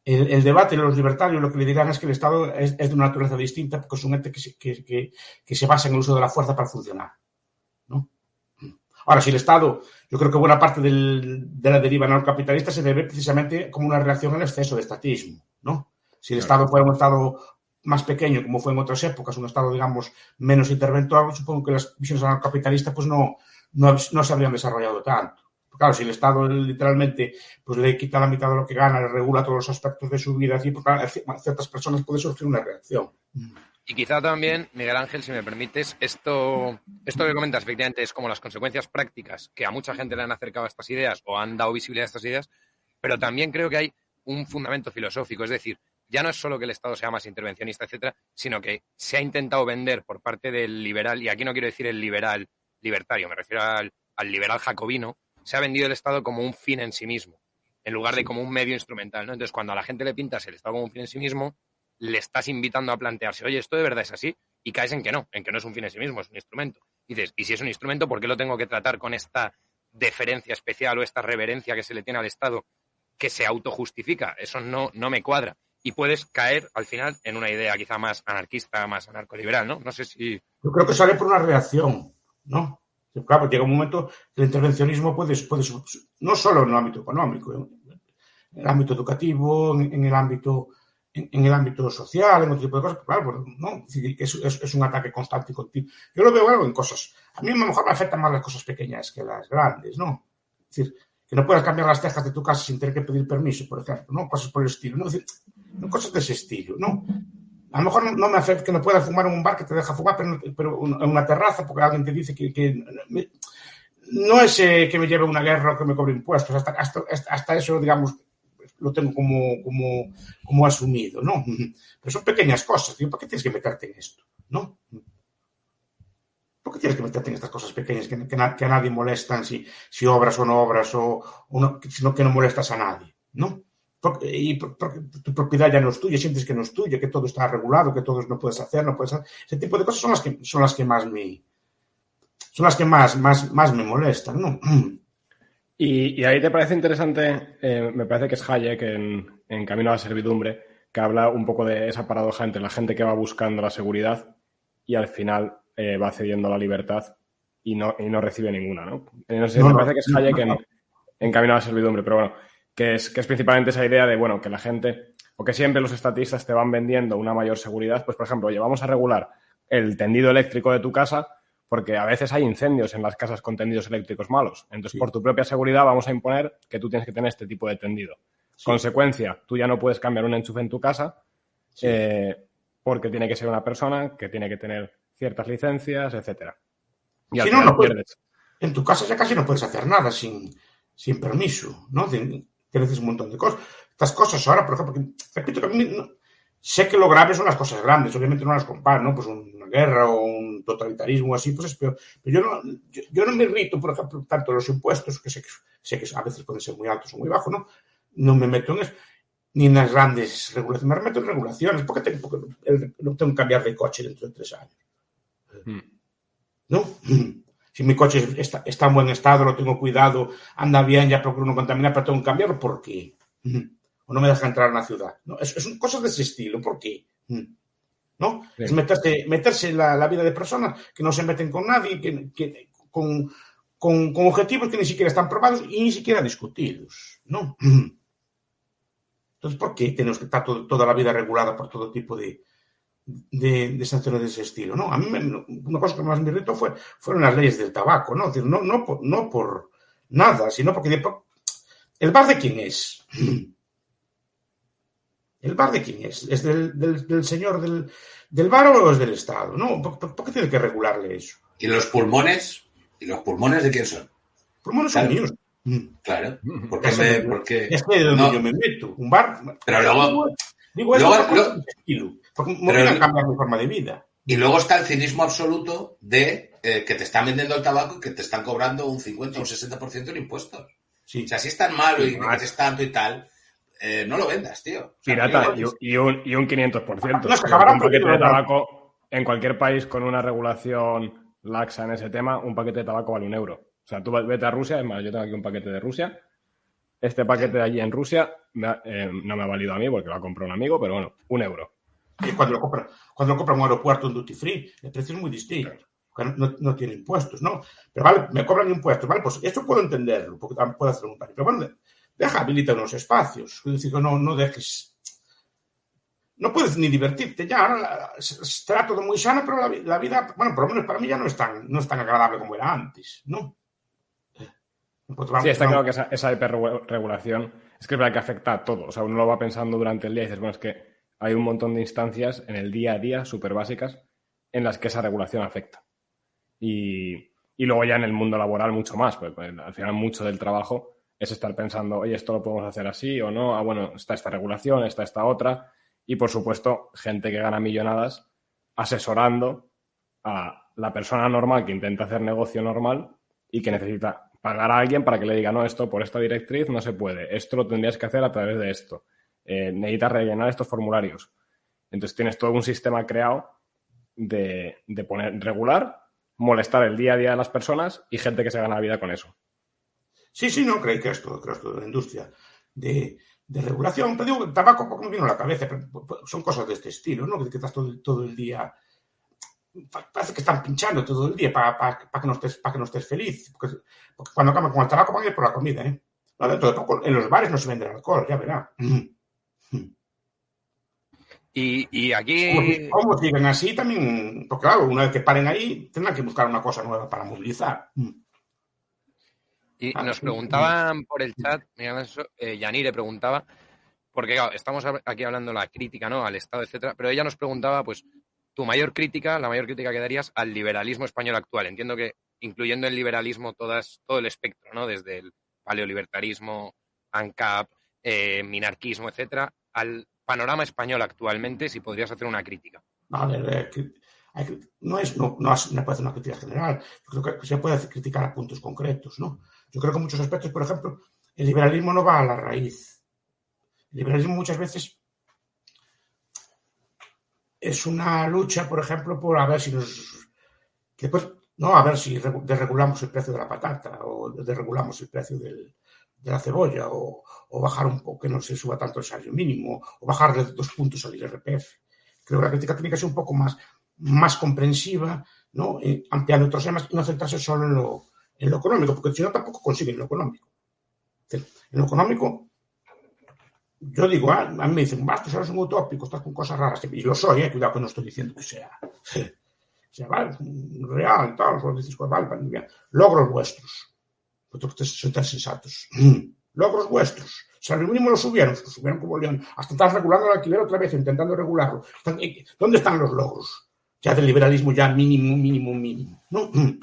El, el, debate de los libertarios lo que le dirán es que el Estado es, es de una naturaleza distinta porque es un ente que se, que, que, que se basa en el uso de la fuerza para funcionar. ¿no? Ahora, si el Estado, yo creo que buena parte del, de la deriva anarcocapitalista se debe precisamente como una reacción al exceso de estatismo, ¿no? Si el Estado fuera un Estado más pequeño, como fue en otras épocas, un Estado, digamos, menos interventor, supongo que las visiones anarcocapitalistas pues no, no, no se habrían desarrollado tanto. Claro, si el Estado literalmente pues, le quita la mitad de lo que gana, le regula todos los aspectos de su vida, así, porque a ciertas personas puede surgir una reacción. Y quizá también, Miguel Ángel, si me permites, esto, esto que comentas efectivamente es como las consecuencias prácticas que a mucha gente le han acercado a estas ideas o han dado visibilidad a estas ideas, pero también creo que hay un fundamento filosófico, es decir, ya no es solo que el Estado sea más intervencionista, etcétera, sino que se ha intentado vender por parte del liberal, y aquí no quiero decir el liberal libertario, me refiero al, al liberal jacobino, se ha vendido el Estado como un fin en sí mismo, en lugar de como un medio instrumental. ¿no? Entonces, cuando a la gente le pintas el Estado como un fin en sí mismo, le estás invitando a plantearse, oye, ¿esto de verdad es así? Y caes en que no, en que no es un fin en sí mismo, es un instrumento. Y dices, y si es un instrumento, ¿por qué lo tengo que tratar con esta deferencia especial o esta reverencia que se le tiene al Estado que se autojustifica? Eso no, no me cuadra. Y puedes caer al final en una idea quizá más anarquista, más anarcoliberal, ¿no? No sé si... Yo creo que sale por una reacción, ¿no? Claro, llega un momento que el intervencionismo puede, puede no solo en el ámbito económico, en el ámbito educativo, en, el ámbito en, el ámbito social, en otro tipo de cosas, claro, no, es, es, es, un ataque constante y continuo. Yo lo veo algo en cosas, a mí a lo mejor me afectan más las cosas pequeñas que las grandes, ¿no? Es decir, que no puedas cambiar las tejas de tu casa sin tener que pedir permiso, por ejemplo, ¿no? Cosas por el estilo, ¿no? Es decir, cosas de ese estilo, ¿no? A lo mejor no, me afecta que no puedas fumar en un bar que te deja fumar, pero, en una terraza, porque alguien te dice que, no es eh, que me lleve una guerra o que me cobre impuestos, hasta, hasta, eso, digamos, lo tengo como, como, como asumido, ¿no? Pero son pequeñas cosas, tío, ¿por qué tienes que meterte en esto? ¿No? ¿Por qué tienes que meterte en estas cosas pequeñas que, que, a nadie molestan si, si obras o no obras o, o sino que no molestas a nadie? ¿No? Y tu propiedad ya no es tuya, sientes que no es tuya, que todo está regulado, que todo no puedes hacer, no puedes hacer. Ese tipo de cosas son las que, son las que más me, son las que más, más, más me molestan, ¿no? Y, ahí te parece interesante, eh, me parece que es Hayek en, en, Camino a la Servidumbre, que habla un poco de esa paradoja entre la gente que va buscando la seguridad y al final eh, va cediendo la libertad y no, y no recibe ninguna, ¿no? me parece que es Hayek en, en Camino a la Servidumbre, pero bueno, que es, que es principalmente esa idea de, bueno, que la gente, o que siempre los estatistas te van vendiendo una mayor seguridad, pues por ejemplo, oye, vamos a regular el tendido eléctrico de tu casa porque a veces hay incendios en las casas con tendidos eléctricos malos. Entonces, por tu propia seguridad vamos a imponer que tú tienes que tener este tipo de tendido. Consecuencia, tú ya no puedes cambiar un enchufe en tu casa eh, porque tiene que ser una persona que tiene que tener ciertas licencias, etcétera. Y si no, no puedes, en tu casa ya casi no puedes hacer nada sin, sin permiso, ¿no? Que un montón de cosas. Estas cosas ahora, por ejemplo, repito que a mí sé que lo grave son las cosas grandes, obviamente no las comparo, ¿no? Pues una guerra o un totalitarismo así, pues es peor. Pero yo no, yo, no me irrito, por ejemplo, tanto los impuestos, que sé, que sé que a veces pueden ser muy altos o muy bajos, ¿no? No me meto en eso, ni en las grandes regulaciones, me meto en regulaciones, porque tengo, porque no tengo que cambiar de coche dentro de tres años. Hmm. ¿No? Si mi coche está, en buen estado, lo tengo cuidado, anda bien, ya procuro no contaminar, pero tengo que cambiarlo, ¿por qué? O no me deja entrar en la ciudad. ¿no? Es, es cosas de ese estilo, ¿por qué? ¿No? Es meterse, meterse en la, vida de personas que no se meten con nadie, que, con, con, objetivos que ni siquiera están probados y ni siquiera discutidos, ¿no? Entonces, ¿por qué tenemos que estar toda la vida regulada por todo tipo de, de, de sanciones de ese estilo, ¿no? A mí una cosa que más me irritó fue, fueron las leyes del tabaco, ¿no? decir, no, no, por, no por nada, sino porque ¿el bar de quién es? ¿El bar de quién es? ¿Es del, del, señor del, del, bar o es del Estado? ¿No? ¿Por, qué tiene que regularle eso? ¿Y los pulmones? ¿Y los pulmones de quién son? Pulmones son míos. Claro. ¿Por qué me, porque... Es que donde yo me meto. Un bar. Pero luego. Digo, eso luego, Porque no cambiar mi forma de vida. Y luego está el cinismo absoluto de eh, que te están vendiendo el tabaco y que te están cobrando un 50 o un 60% en impuestos. Sí. O sea, si es tan malo y metes tanto y tal, eh, no lo vendas, tío. Pirata, y, un, y un 500%. No, se un paquete de tabaco en cualquier país con una regulación laxa en ese tema, un paquete de tabaco vale un euro. O sea, tú vete a Rusia, es más, yo tengo aquí un paquete de Rusia. Este paquete de allí en Rusia eh, no me ha valido a mí porque lo ha comprado un amigo, pero bueno, un euro cuando lo compra, cuando lo compra un aeropuerto en duty free, el precio es muy distinto. No, no, tiene impuestos, ¿no? Pero vale, me cobran impuestos, vale, pues esto puedo entenderlo, porque también puedo hacer un par. Pero bueno, deja, habilita unos espacios. Es decir, que no, no dejes. No puedes ni divertirte ya. Ahora estará todo muy sano, pero la, vida, bueno, por lo menos para mí ya no es tan, no es tan agradable como era antes, ¿no? Pues sí, está claro que esa, esa hiperregulación es que es verdad que afecta a todo. O sea, uno lo va pensando durante el día y dices, bueno, es que hay un montón de instancias en el día a día súper básicas en las que esa regulación afecta. Y, luego ya en el mundo laboral mucho más, porque pues, al final mucho del trabajo es estar pensando, oye, esto lo podemos hacer así o no, ah, bueno, está esta regulación, está esta otra, y por supuesto, gente que gana millonadas asesorando a la persona normal que intenta hacer negocio normal y que necesita pagar a alguien para que le diga, no, esto por esta directriz no se puede, esto lo tendrías que hacer a través de esto eh, necesitas rellenar estos formularios. Entonces tienes todo un sistema creado de, poner regular, molestar el día a día de las personas y gente que se gana la vida con eso. Sí, sí, no, creo que es todo, creo que es toda la industria de, de regulación. Pero digo, el tabaco poco me vino a la cabeza, pero son cosas de este estilo, ¿no? Que estás todo, todo el día parece que están pinchando todo el día para, para, para que, no estés, para que no estés feliz. Porque, porque cuando acaban con el tabaco van a ir por la comida, ¿eh? Dentro de poco, en los bares no se vende alcohol, ya verá. Y, y aquí. ¿Cómo, ¿Cómo, siguen así también? Porque claro, una vez que paren ahí, tendrán que buscar una cosa nueva para movilizar. Y ah, nos preguntaban por el chat, eh, Yanire preguntaba, porque claro, estamos aquí hablando de la crítica ¿no? al Estado, etcétera, pero ella nos preguntaba, pues, tu mayor crítica, la mayor crítica que darías al liberalismo español actual. Entiendo que incluyendo el liberalismo todas, todo el espectro, ¿no? Desde el paleolibertarismo, ANCAP, eh, minarquismo, etcétera, al panorama español actualmente, si podrías hacer una crítica. Eh, no, es, no, no, puede hacer una crítica general. Yo creo que se puede criticar a puntos concretos, ¿no? Yo creo que en muchos aspectos, por ejemplo, el liberalismo no va a la raíz. El liberalismo muchas veces es una lucha, por ejemplo, por a ver si nos. Después, no, a ver si desregulamos el precio de la patata o desregulamos el precio del, de la cebolla o, o, bajar un poco, que no se suba tanto el salario mínimo o bajarle dos puntos al IRPF. Creo que la crítica tiene que ser un poco más, más comprensiva, ¿no? Eh, ampliando otros temas y no centrarse solo en lo, en lo económico, porque si no tampoco consiguen lo económico. En lo económico yo digo, ah, a mí me dicen, vas, tú eres un utópico, estás con cosas raras. Y lo soy, eh, cuidado que no estoy diciendo que sea, sea vale, real, tal, lo dices, pues, vale, vale, logros vuestros. Vosotros sois tan sensatos. logros vuestros. Salario mínimo lo subieron, lo subieron como león. Hasta están regulando el alquiler otra vez, intentando regularlo. Eh, ¿Dónde están los logros? Ya del liberalismo ya mínimo, mínimo, mínimo. ¿no?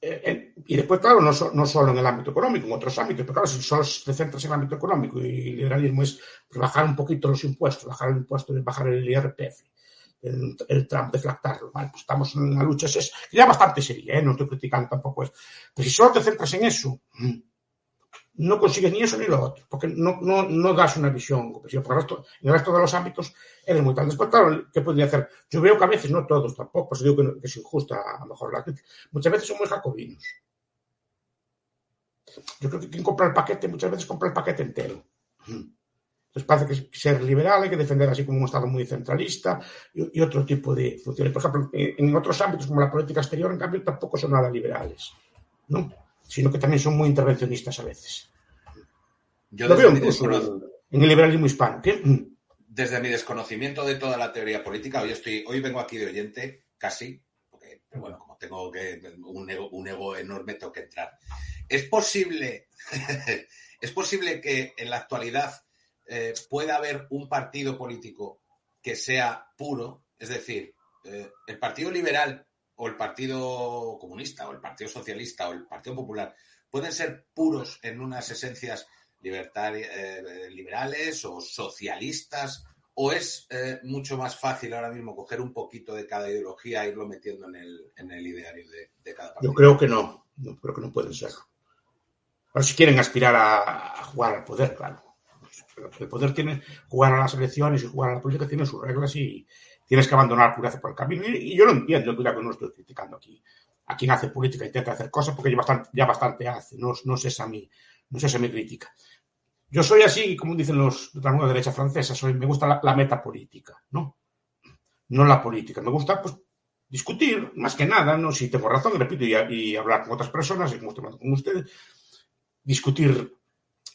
Eh, y después, claro, no, so, no, solo en el ámbito económico, en otros ámbitos, pero claro, si solo te centras en el ámbito económico y el liberalismo es bajar un poquito los impuestos, bajar el impuesto, bajar el IRPF, el, Trump, deflactarlo, pues estamos en una lucha, es, ya bastante seria, ¿eh? no estoy criticando tampoco eso. Pero si solo te centras en eso, no consigues ni eso ni lo otro, porque no, no, no das una visión en el resto de los ámbitos eres muy tal. Después, ¿qué podría hacer? Yo veo que a veces, no todos tampoco, pues digo que, es injusta a lo mejor la crítica, muchas veces son muy jacobinos. Yo creo que quien compra el paquete muchas veces compra el paquete entero. Parece que ser liberal hay que defender así como un Estado muy centralista y, y otro tipo de funciones. Por ejemplo, en, en otros ámbitos como la política exterior, en cambio, tampoco son nada liberales. ¿no? sino que también son muy intervencionistas a veces. Yo Lo veo incluso en el liberalismo hispano. ¿Qué? Desde mi desconocimiento de toda la teoría política, hoy, estoy, hoy vengo aquí de oyente, casi, porque, pero bueno, como tengo que, un ego, un ego enorme, tengo que entrar. ¿Es posible, es posible que en la actualidad eh, pueda haber un partido político que sea puro? Es decir, eh, el Partido Liberal o el Partido Comunista o el Partido Socialista o el Partido Popular pueden ser puros en unas esencias eh, liberales o socialistas o es mucho más fácil ahora mismo coger un poquito de cada ideología e irlo metiendo en el, en el ideario de, de, cada partido? Yo creo que no, yo creo que no pueden ser. Pero si quieren aspirar a, a jugar al poder, claro. El poder tiene, jugar a las elecciones y jugar a la política tiene sus reglas y, tienes que abandonar pureza por el camino. Y, y yo lo entiendo, cuidado que no estoy criticando aquí a quien hace política, intenta hacer cosas porque ya bastante, ya bastante hace, no, no, es esa mi, no es esa mi crítica. Yo soy así, como dicen los de la nueva derecha francesa, soy, me gusta la, la metapolítica, ¿no? No la política. Me gusta, pues, discutir, más que nada, ¿no? Si tengo razón, repito, y, y hablar con otras personas, y como estoy hablando con ustedes, discutir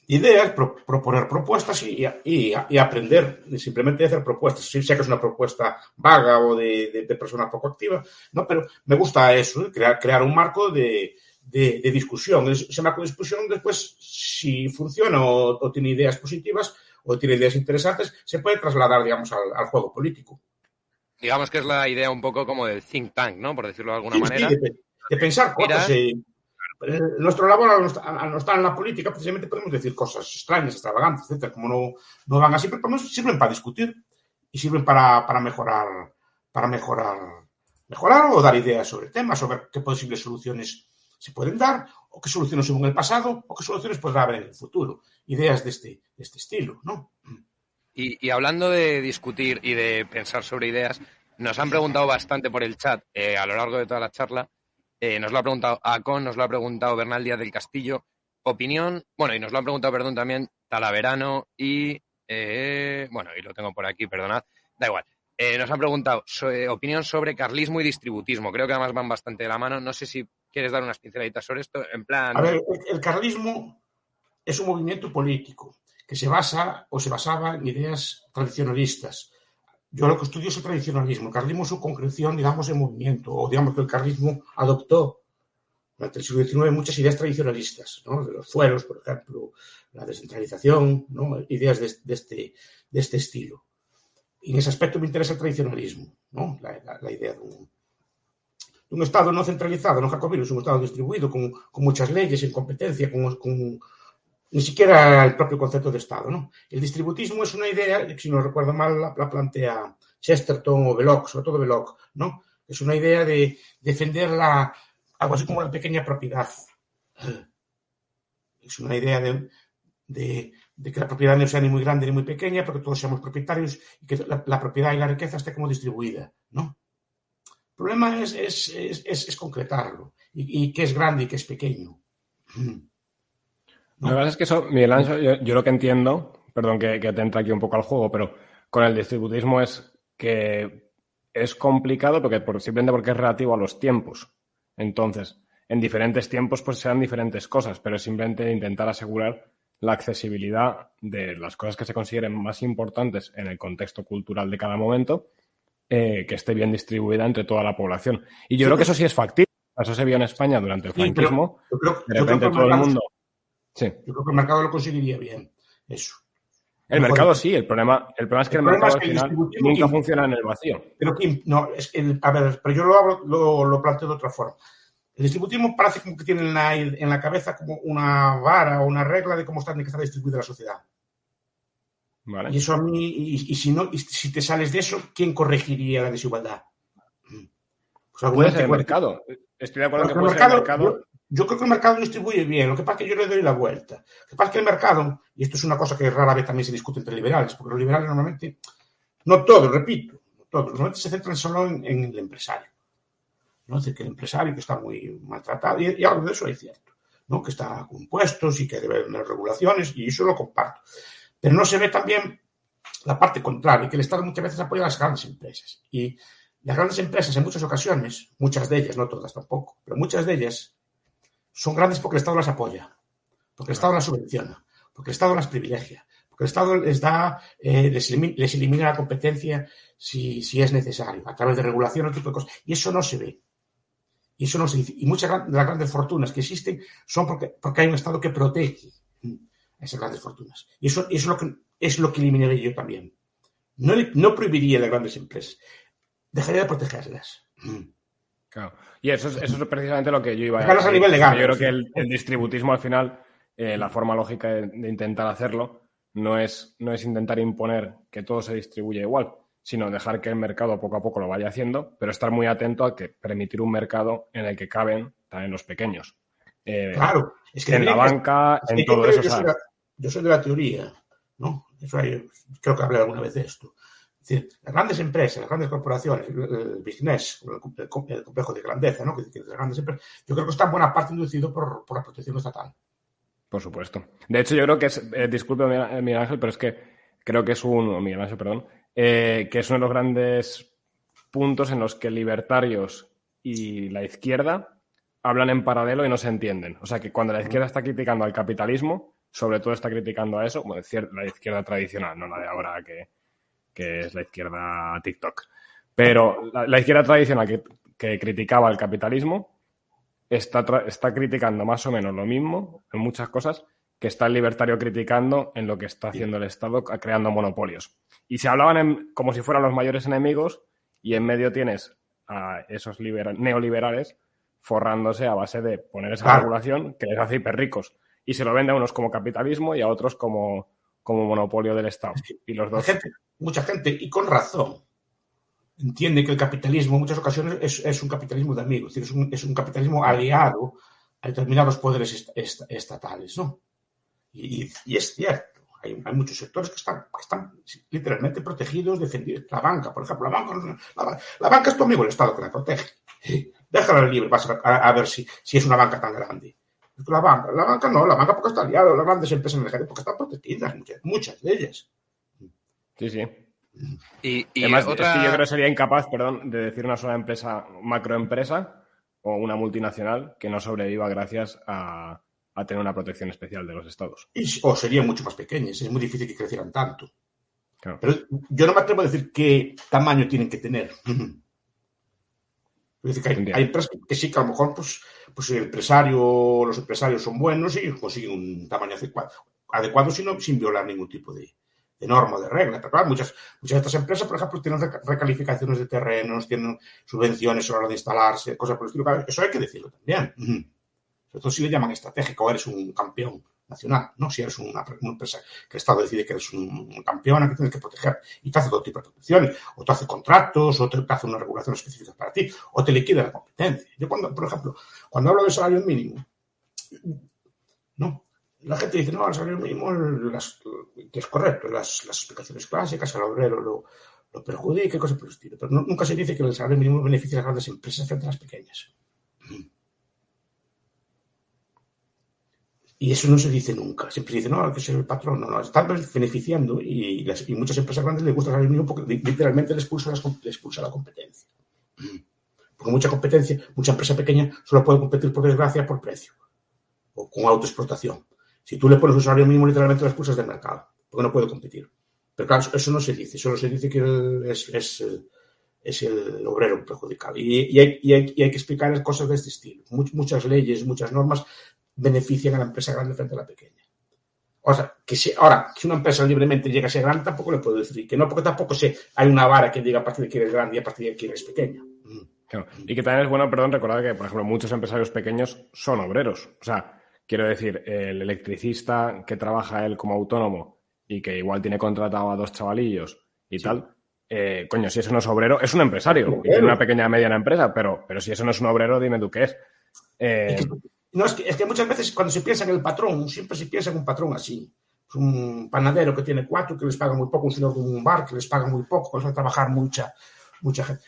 ideas, pro, proponer propuestas y, y, y, aprender, simplemente hacer propuestas. Sí, sé que es una propuesta vaga o de, de, de persona poco activa, ¿no? pero me gusta eso, ¿eh? crear, crear un marco de, de, de, discusión. Ese marco de discusión después, si funciona o, o, tiene ideas positivas o tiene ideas interesantes, se puede trasladar, digamos, al, al, juego político. Digamos que es la idea un poco como del think tank, ¿no? Por decirlo de alguna sí, manera. Sí, de, pensar cosas. Eh, nuestro labor al no estar en la política, precisamente podemos decir cosas extrañas, extravagantes, etcétera, como no, no van así, pero sirven para discutir y sirven para, para mejorar, para mejorar, mejorar o dar ideas sobre temas, sobre qué posibles soluciones se pueden dar, o qué soluciones hubo en el pasado, o qué soluciones podrá haber en el futuro. Ideas de este, este estilo, ¿no? Y, y, hablando de discutir y de pensar sobre ideas, nos han preguntado bastante por el chat eh, a lo largo de toda la charla eh, nos lo ha preguntado Acon, nos lo ha preguntado Bernal Díaz del Castillo. opinión, bueno, y nos lo han preguntado, perdón, también Talaverano y, eh, bueno, y lo tengo por aquí, perdonad, da igual. Eh, nos han preguntado eh, opinión sobre carlismo y distributismo. Creo que además van bastante de la mano. No sé si quieres dar unas pinceladitas sobre esto. En plan. A ver, el, el carlismo es un movimiento político que se basa o se basaba en ideas tradicionalistas. Yo lo que estudio es el tradicionalismo. El carlismo es su concreción, digamos, en movimiento. O digamos que el carlismo adoptó durante el siglo XIX muchas ideas tradicionalistas, ¿no? de los fueros, por ejemplo, la descentralización, ¿no? ideas de, de, este, de este estilo. Y en ese aspecto me interesa el tradicionalismo, ¿no? la, idea de un, de un, Estado no centralizado, no jacobino, es un Estado distribuido con, con muchas leyes en competencia, con, con, ni siquiera el propio concepto de Estado. ¿no? El distributismo es una idea, si no recuerdo mal, la, la plantea Chesterton o Belloc, sobre todo Belloc, ¿no? es una idea de defender la, algo así como la pequeña propiedad. Es una idea de, que la propiedad no sea ni muy grande ni muy pequeña, pero que todos seamos propietarios y que la, propiedad y la riqueza esté como distribuida, ¿no? El problema es concretarlo y, y qué es grande y qué es pequeño. Lo que pasa es que eso, Miguel Ángel, yo, yo, lo que entiendo, perdón que, que te entra aquí un poco al juego, pero con el distributismo es que es complicado porque por, simplemente porque es relativo a los tiempos. Entonces, en diferentes tiempos pues sean diferentes cosas, pero es simplemente intentar asegurar la accesibilidad de las cosas que se consideren más importantes en el contexto cultural de cada momento, eh, que esté bien distribuida entre toda la población. Y yo sí, creo que eso sí es factible. Eso se vio en España durante el franquismo. Sí, creo, de repente todo el mundo. Sí. Yo creo que el mercado lo conseguiría bien. Eso. El mercado sí, el problema, el problema es que el, el mercado es que al final nunca funciona en el vacío. Pero no, es que, a ver, pero yo lo, hablo, lo, lo, planteo de otra forma. El distributismo parece como que tiene en la, en la, cabeza como una vara o una regla de cómo está, que está distribuida la sociedad. Vale. Y eso a mí, y, y si no, y si te sales de eso, ¿quién corregiría la desigualdad? Pues puede ser el mercado. Estoy de acuerdo que puede ser el mercado. Yo, creo que el mercado distribuye bien, lo que pasa es que yo le doy la vuelta. Lo que pasa es que el mercado, y esto es una cosa que rara vez también se discute entre liberales, porque los liberales normalmente, no todos, repito, no todos, normalmente se centran solo en, en el empresario. ¿no? Es decir, que el empresario que está muy maltratado, y, y, algo de eso es cierto, ¿no? que está con impuestos y que debe haber regulaciones, y eso lo comparto. Pero no se ve también la parte contraria, que el Estado muchas veces apoya a las grandes empresas. Y las grandes empresas en muchas ocasiones, muchas de ellas, no todas tampoco, pero muchas de ellas, son grandes porque el Estado las apoya, porque el Estado las subvenciona, porque el Estado las privilegia, porque el Estado les da, eh, les, elimina, les, elimina, la competencia si, si, es necesario, a través de regulación o tipo de cosas. Y eso no se ve. Y eso no se dice. Y muchas de las grandes fortunas que existen son porque, porque hay un Estado que protege a esas grandes fortunas. Y eso, eso es, lo que, es lo que eliminaría yo también. No, no prohibiría las grandes empresas. Dejaría de protegerlas. Claro. Y eso es, eso es precisamente lo que yo iba a decir. a nivel legal. Yo creo que el, el distributismo al final, eh, la forma lógica de, de, intentar hacerlo, no es, no es intentar imponer que todo se distribuya igual, sino dejar que el mercado poco a poco lo vaya haciendo, pero estar muy atento a que permitir un mercado en el que caben también los pequeños. Eh, claro, es que en la banca, es, en todo eso. Yo soy, la, yo soy, de la teoría, ¿no? Eso hay, creo que hablé alguna vez de esto. Es decir, las grandes empresas, las grandes corporaciones, el business, el, complejo de grandeza, ¿no? Que, las grandes empresas, yo creo que está en buena parte inducido por, por la protección estatal. Por supuesto. De hecho, yo creo que es, eh, disculpe Miguel Ángel, pero es que creo que es un, Miguel Ángel, perdón, eh, que es uno de los grandes puntos en los que libertarios y la izquierda hablan en paralelo y no se entienden. O sea, que cuando la izquierda está criticando al capitalismo, sobre todo está criticando a eso, bueno, la izquierda tradicional, no la de ahora que, que es la izquierda TikTok. Pero la, la izquierda tradicional que, que, criticaba el capitalismo está, está criticando más o menos lo mismo en muchas cosas que está el libertario criticando en lo que está haciendo el Estado creando monopolios. Y se hablaban en, como si fueran los mayores enemigos y en medio tienes a esos neoliberales forrándose a base de poner esa claro. regulación que les hace hiperricos. Y se lo vende a unos como capitalismo y a otros como, como monopolio del Estado. Y los dos. Mucha gente, y con razón, entiende que el capitalismo en muchas ocasiones es, un capitalismo de amigos, es, un, es un, capitalismo aliado a determinados poderes est est estatales, ¿no? Y, es cierto, hay, muchos sectores que están, que están literalmente protegidos, defendidos. La banca, por ejemplo, la banca, la, banca es tu amigo, el Estado que la protege. Déjala libre, vas a ver si, si, es una banca tan grande. La banca, la banca no, la banca porque está aliada, las grandes empresas energéticas porque están protegidas, muchas, muchas de ellas. Sí, sí. Y, y Además, otra... es que yo creo que sería incapaz, perdón, de decir una sola empresa, macroempresa o una multinacional que no sobreviva gracias a, a tener una protección especial de los estados. Y, o serían mucho más pequeñas, es muy difícil que crecieran tanto. Claro. Pero yo no me atrevo a decir qué tamaño tienen que tener. Es decir, que hay, hay empresas que sí que a lo mejor pues, pues el empresario, los empresarios son buenos y consiguen un tamaño adecuado, adecuado sino, sin violar ningún tipo de, de norma o de regla. Pero claro, muchas, muchas de estas empresas, por ejemplo, tienen reca- recalificaciones de terrenos, tienen subvenciones a la hora de instalarse, cosas por el estilo. Claro, Eso hay que decirlo también. Todo si le llaman estratégico, eres un campeón nacional, ¿no? Si eres una, empresa que el Estado decide que eres un, campeón, que tienes que proteger y te hace todo tipo de protecciones, o te hace contratos, o te hace una regulación específica para ti, o te liquida la competencia. Yo cuando, por ejemplo, cuando hablo de salario mínimo, no, la gente dice, no, el salario mínimo, que es correcto, las, explicaciones clásicas, el obrero lo, perjudica y cosas por el estilo, pero nunca se dice que el salario mínimo beneficia a las grandes empresas frente a las pequeñas. Y eso no se dice nunca. Siempre se dice, no, hay que ser el patrón. No, no, están beneficiando y, muchas empresas grandes les gusta el salario mínimo porque li- literalmente les expulsa, les expulsa la competencia. Porque mucha competencia, mucha empresa pequeña solo puede competir por desgracia por precio o con autoexplotación. Si tú le pones un salario mínimo, literalmente la expulsas del mercado porque no puede competir. Pero claro, eso no se dice, solo se dice que es, es, el- es el obrero perjudicado. Y, y hay, y hay- que explicar cosas de este estilo. Much- muchas leyes, muchas normas benefician a la empresa grande frente a la pequeña. O sea, que si, ahora, si una empresa libremente llega a ser grande, tampoco le puedo decir que no, porque tampoco se, hay una vara que diga a partir de que eres grande y a partir de que eres pequeña. Claro. Y que también es bueno, perdón, recordar que, por ejemplo, muchos empresarios pequeños son obreros. O sea, quiero decir, el electricista que trabaja él como autónomo y que igual tiene contratado a dos chavalillos y tal, eh, coño, si eso no es obrero, es un empresario y tiene una pequeña mediana empresa, pero, pero si eso no es un obrero, dime tú qué es. Eh, Es que, no, es que, es que muchas veces cuando se piensa en el patrón, siempre se piensa en un patrón así. Es un panadero que tiene cuatro, que les paga muy poco, un señor de un bar que les paga muy poco, que les va a trabajar mucha, mucha gente.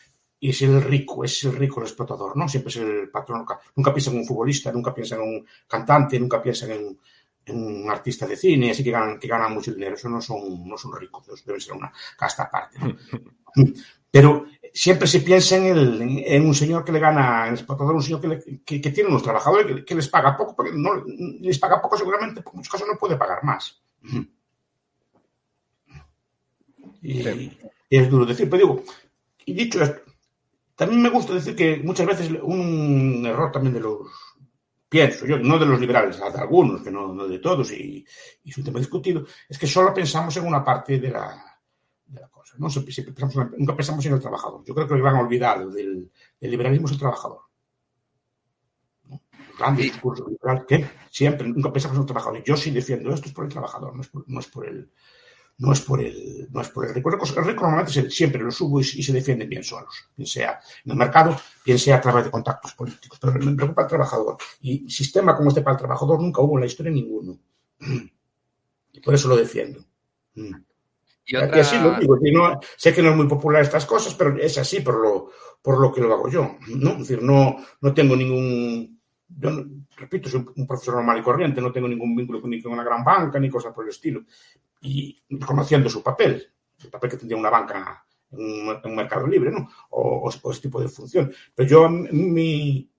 Y es el rico, es el rico el explotador, ¿no? Siempre es el patrón. Nunca, nunca piensa en un futbolista, nunca piensa en un cantante, nunca piensa en, en un artista de cine, así que ganan, que ganan mucho dinero. Eso no son, no son ricos, eso debe ser una casta aparte, ¿no? Pero siempre se piensa en, el, en, en un señor que le gana, el explotador, un señor que, le- que- que tiene unos trabajadores que, que les paga poco, porque no les paga poco seguramente, porque en muchos casos no puede pagar más. Y, Sí. y es duro decir, pero digo, y dicho esto, también me gusta decir que muchas veces un error también de los, pienso yo, no de los liberales, de algunos, que no, no de todos, y, y es un tema discutido, es que solo pensamos en una parte de la, de la cosa. ¿no? Siempre- siempre pensamos en- nunca pensamos en el trabajador. Yo creo que lo van a olvidar del, del liberalismo es el trabajador. ¿no? El grande Y- discurso liberal que siempre, nunca pensamos en el trabajador. Yo sí defiendo esto, es por el trabajador, no es por, no es por el no es por el no es por el rico. El rico, el rico normalmente siempre lo subo y, y se defienden bien solos, bien sea en el mercado, bien sea a través de contactos políticos. Pero me preocupa el trabajador. Y sistema como este para el trabajador nunca hubo en la historia ninguno. Y por eso lo defiendo. Mm. Y otra... así lo digo, no- sé que no es muy popular estas cosas, pero es así por lo, por lo que lo hago yo. ¿no? Es decir, no, no tengo ningún. Yo, no- repito, soy un, profesor normal y corriente, no tengo ningún vínculo con, ni con una gran banca ni cosas por el estilo. Y conociendo su papel, el papel que tendría una banca en un, en un mercado libre, ¿no? O, o- ese tipo de función. Pero yo, mi,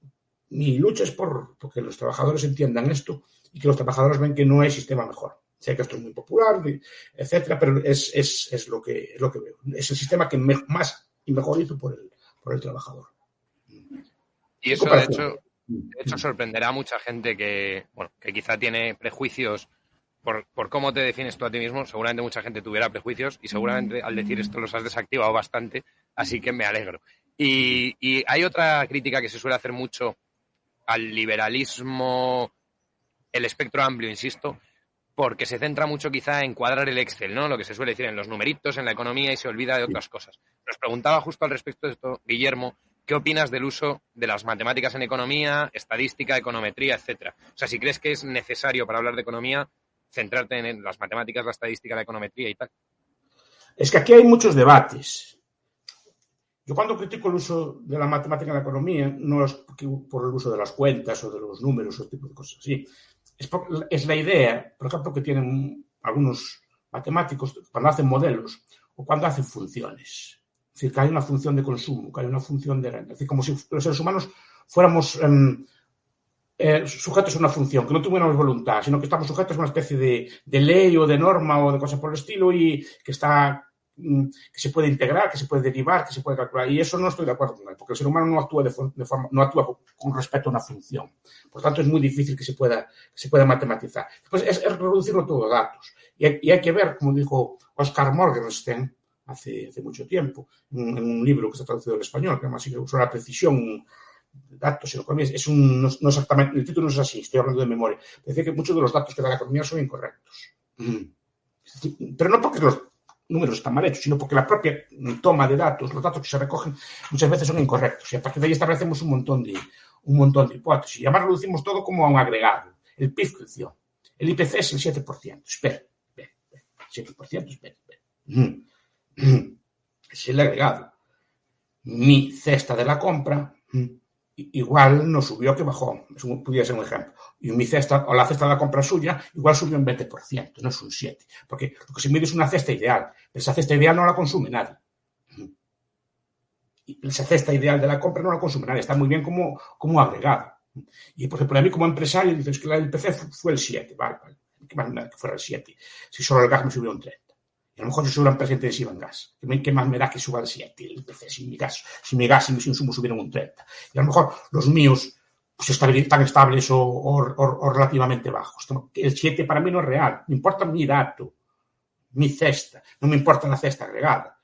mi lucha es por porque los trabajadores entiendan esto y que los trabajadores ven que no hay sistema mejor. Sé que esto es muy popular, etcétera, pero es, es, es, lo, que, es lo que veo. Es el sistema que me- más y mejor hizo por el, por el trabajador. Y eso, de hecho, de hecho, sorprenderá a mucha gente que, bueno, que quizá tiene prejuicios por, por cómo te defines tú a ti mismo. Seguramente mucha gente tuviera prejuicios y seguramente al decir esto los has desactivado bastante, así que me alegro. Y, y hay otra crítica que se suele hacer mucho al liberalismo, el espectro amplio, insisto, porque se centra mucho quizá en cuadrar el Excel, ¿no? Lo que se suele decir en los numeritos, en la economía y se olvida de otras cosas. Nos preguntaba justo al respecto de esto, Guillermo, ¿qué opinas del uso de las matemáticas en economía, estadística, econometría, etcétera? O sea, si crees que es necesario para hablar de economía centrarte en las matemáticas, la estadística, la econometría y tal. Es que aquí hay muchos debates. yo cuando critico el uso de la matemática en la economía, no es por el uso de las cuentas o de los números o tipo de cosas así. Es, la idea, por ejemplo, que tienen algunos matemáticos cuando hacen modelos o cuando hacen funciones. Es decir, que hay una función de consumo, que hay una función de renta. Es decir, como si los seres humanos fuéramos eh, eh, sujetos a una función, que no tuviéramos voluntad, sino que estamos sujetos a una especie de, ley o de norma o de cosas por el estilo y que está Mm, que se puede integrar, que se puede derivar, que se puede calcular. Y eso no estoy de acuerdo con él, porque el ser humano no actúa de, forma, no actúa con respecto a una función. Por tanto, es muy difícil que se pueda, que se pueda matematizar. Después es, es reducirlo todo a datos. Y hay, que ver, como dijo Oscar Morgenstern hace, mucho tiempo, en, un libro que está traducido al español, que además sobre la precisión datos en economía, es un, no, no, exactamente, el título no es así, estoy hablando de memoria. Decía que muchos de los datos que da la economía son incorrectos. Pero no porque los números están mal hechos, sino porque la propia toma de datos, los datos que se recogen, muchas veces son incorrectos. Y a partir de ahí establecemos un montón de, un montón de hipótesis. Y además reducimos todo como a un agregado. El PIB creció. El IPC es el 7%. Espera, espera, espera. 7%, espera, espera. Es el agregado. Mi cesta de la compra igual no subió que bajó. Pudiera ser un ejemplo. Y mi cesta, o la cesta de la compra suya, igual subió un 20%, no es un 7%. Porque lo que se mide es una cesta ideal. Pero esa cesta ideal no la consume nadie. Y esa cesta ideal de la compra no la consume nadie. Está muy bien como, como agregado. Y por ejemplo, a mí como empresario dices que el PC fue el 7, vale, vale. Que más que fuera el 7. Si solo el gas me subió un 30. A lo mejor yo soy una empresa intensiva en gas. ¿Qué más me da que suba el 7 el PC si mi gas, si mi gas y mis insumos subieron un 30? Y a lo mejor los míos pues están estables o, o, relativamente bajos. El 7 para mí no es real. Me importa mi dato, mi cesta. No me importa la cesta agregada.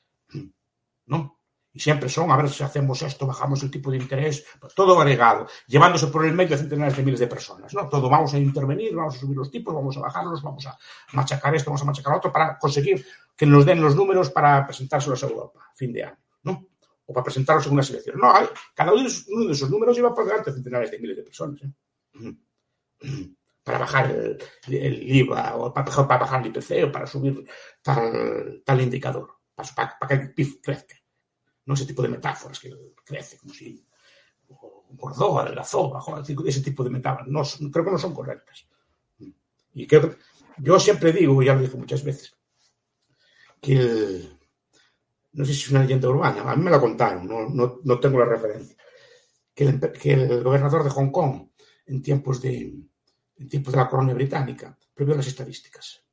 ¿No? Y siempre son, a ver si hacemos esto, bajamos el tipo de interés, pues todo agregado, llevándose por el medio a centenares de miles de personas. ¿no? Todo vamos a intervenir, vamos a subir los tipos, vamos a bajarlos, vamos a machacar esto, vamos a machacar otro para conseguir que nos den los números para presentárselos a Europa fin de año. ¿no? o para presentarlos en una selección. No, cada uno de, esos, números lleva por delante centenares de miles de personas. ¿eh? Para bajar el, IVA, o para, para, bajar el IPC, o para subir tal, tal indicador, para, para, que el PIB crezca. No ese tipo de metáforas que crece, como si engordó, adelgazó, bajó, ese tipo de metáforas. No, creo que no son correctas. Y yo siempre digo, ya lo dije muchas veces, que el, no sé si es una leyenda urbana, a mí me la contaron, no, no, no tengo la referencia, que el, gobernador de Hong Kong, en tiempos de, tiempos de la colonia británica, prohibió las estadísticas.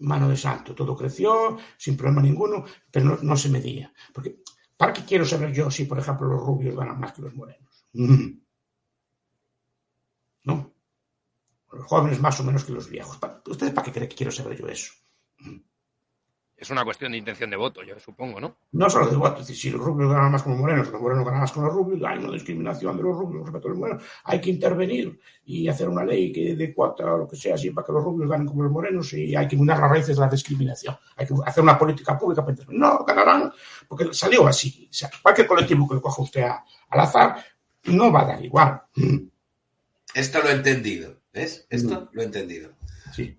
Mano de santo, todo creció sin problema ninguno, pero no, no se medía. Porque, ¿para qué quiero saber yo si, por ejemplo, los rubios ganan más que los morenos? ¿No? Los jóvenes más o menos que los viejos. ¿Ustedes para qué creen que quiero saber yo eso? Es una cuestión de intención de voto, yo supongo, ¿no? No solo de voto, es decir, si los rubios ganan más con los morenos, los morenos ganan más con los rubios, hay una discriminación de los rubios respecto a los morenos, hay que intervenir y hacer una ley que de cuota o lo que sea, así para que los rubios ganen como los morenos y hay que mudar las raíces de la discriminación. Hay que hacer una política pública para intervenir. No, ganarán, porque salió así. O sea, cualquier colectivo que lo coja usted a, al azar no va a dar igual. Esto lo he entendido, ¿ves? Esto mm. lo he entendido. Sí.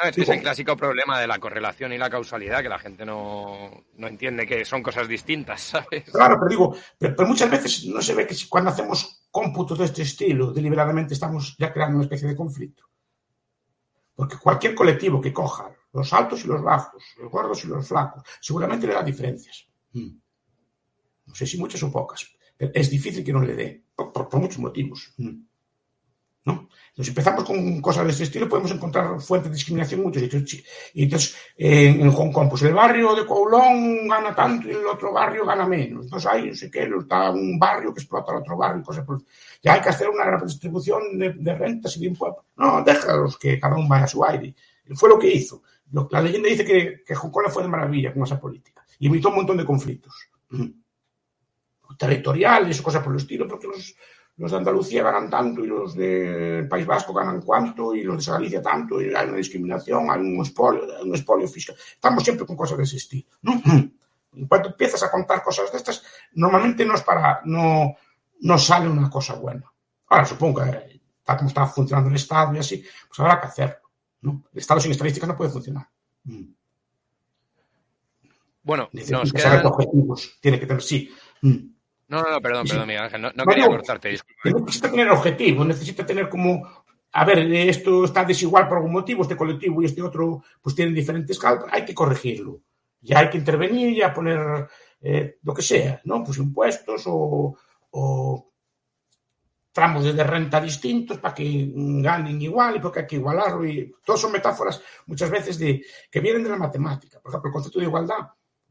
Es, que es el clásico problema de la correlación y la causalidad, que la gente no, no entiende que son cosas distintas, ¿sabes? Claro, pero digo, pero, pero, muchas veces no se ve que cuando hacemos cómputos de este estilo, deliberadamente estamos ya creando una especie de conflicto. Porque cualquier colectivo que coja los altos y los bajos, los gordos y los flacos, seguramente le da diferencias. No sé si muchas o pocas, pero es difícil que no le dé, por, por, por muchos motivos. ¿No? Entonces, empezamos con cosas de este estilo, podemos encontrar fuentes de discriminación muchos sitios. Y entonces, en, Hong Kong, pues el barrio de Kowloon gana tanto y el otro barrio gana menos. Entonces, hay, no sé qué, está un barrio que explota al otro barrio, cosas por... Ya hay que hacer una redistribución de, de rentas y de impuestos. No, déjalos que cada uno vaya a su aire. Fue lo que hizo. La leyenda dice que, Hong Kong fue de maravilla con esa política. Y evitó un montón de conflictos. Mm. Territoriales o cosas por el estilo, porque los los de Andalucía ganan tanto y los del País Vasco ganan cuánto y los de Galicia tanto y hay una discriminación, hay un expolio fiscal. Estamos siempre con cosas de ese estilo. ¿no? En cuanto empiezas a contar cosas de estas, normalmente no es para, no, no sale una cosa buena. Ahora, supongo que tal como está funcionando el Estado y así, pues habrá que hacerlo. ¿no? El Estado sin estadísticas no puede funcionar. Bueno, Necesita nos saber quedan... objetivos. Tiene que tener, sí. No, no, no, perdón, perdón, Miguel Ángel. No, no No, quería no. cortarte, disculpa. Que necesita tener objetivos, necesita tener como, a ver, esto está desigual por algún motivo, este colectivo y este otro, pues tienen diferentes cálculos, hay que corregirlo. Ya hay que intervenir, ya poner eh, lo que sea, ¿no? Pues impuestos o, o tramos de renta distintos para que ganen igual y porque hay que igualarlo. Y todos son metáforas muchas veces de, que vienen de la matemática. Por ejemplo, el concepto de igualdad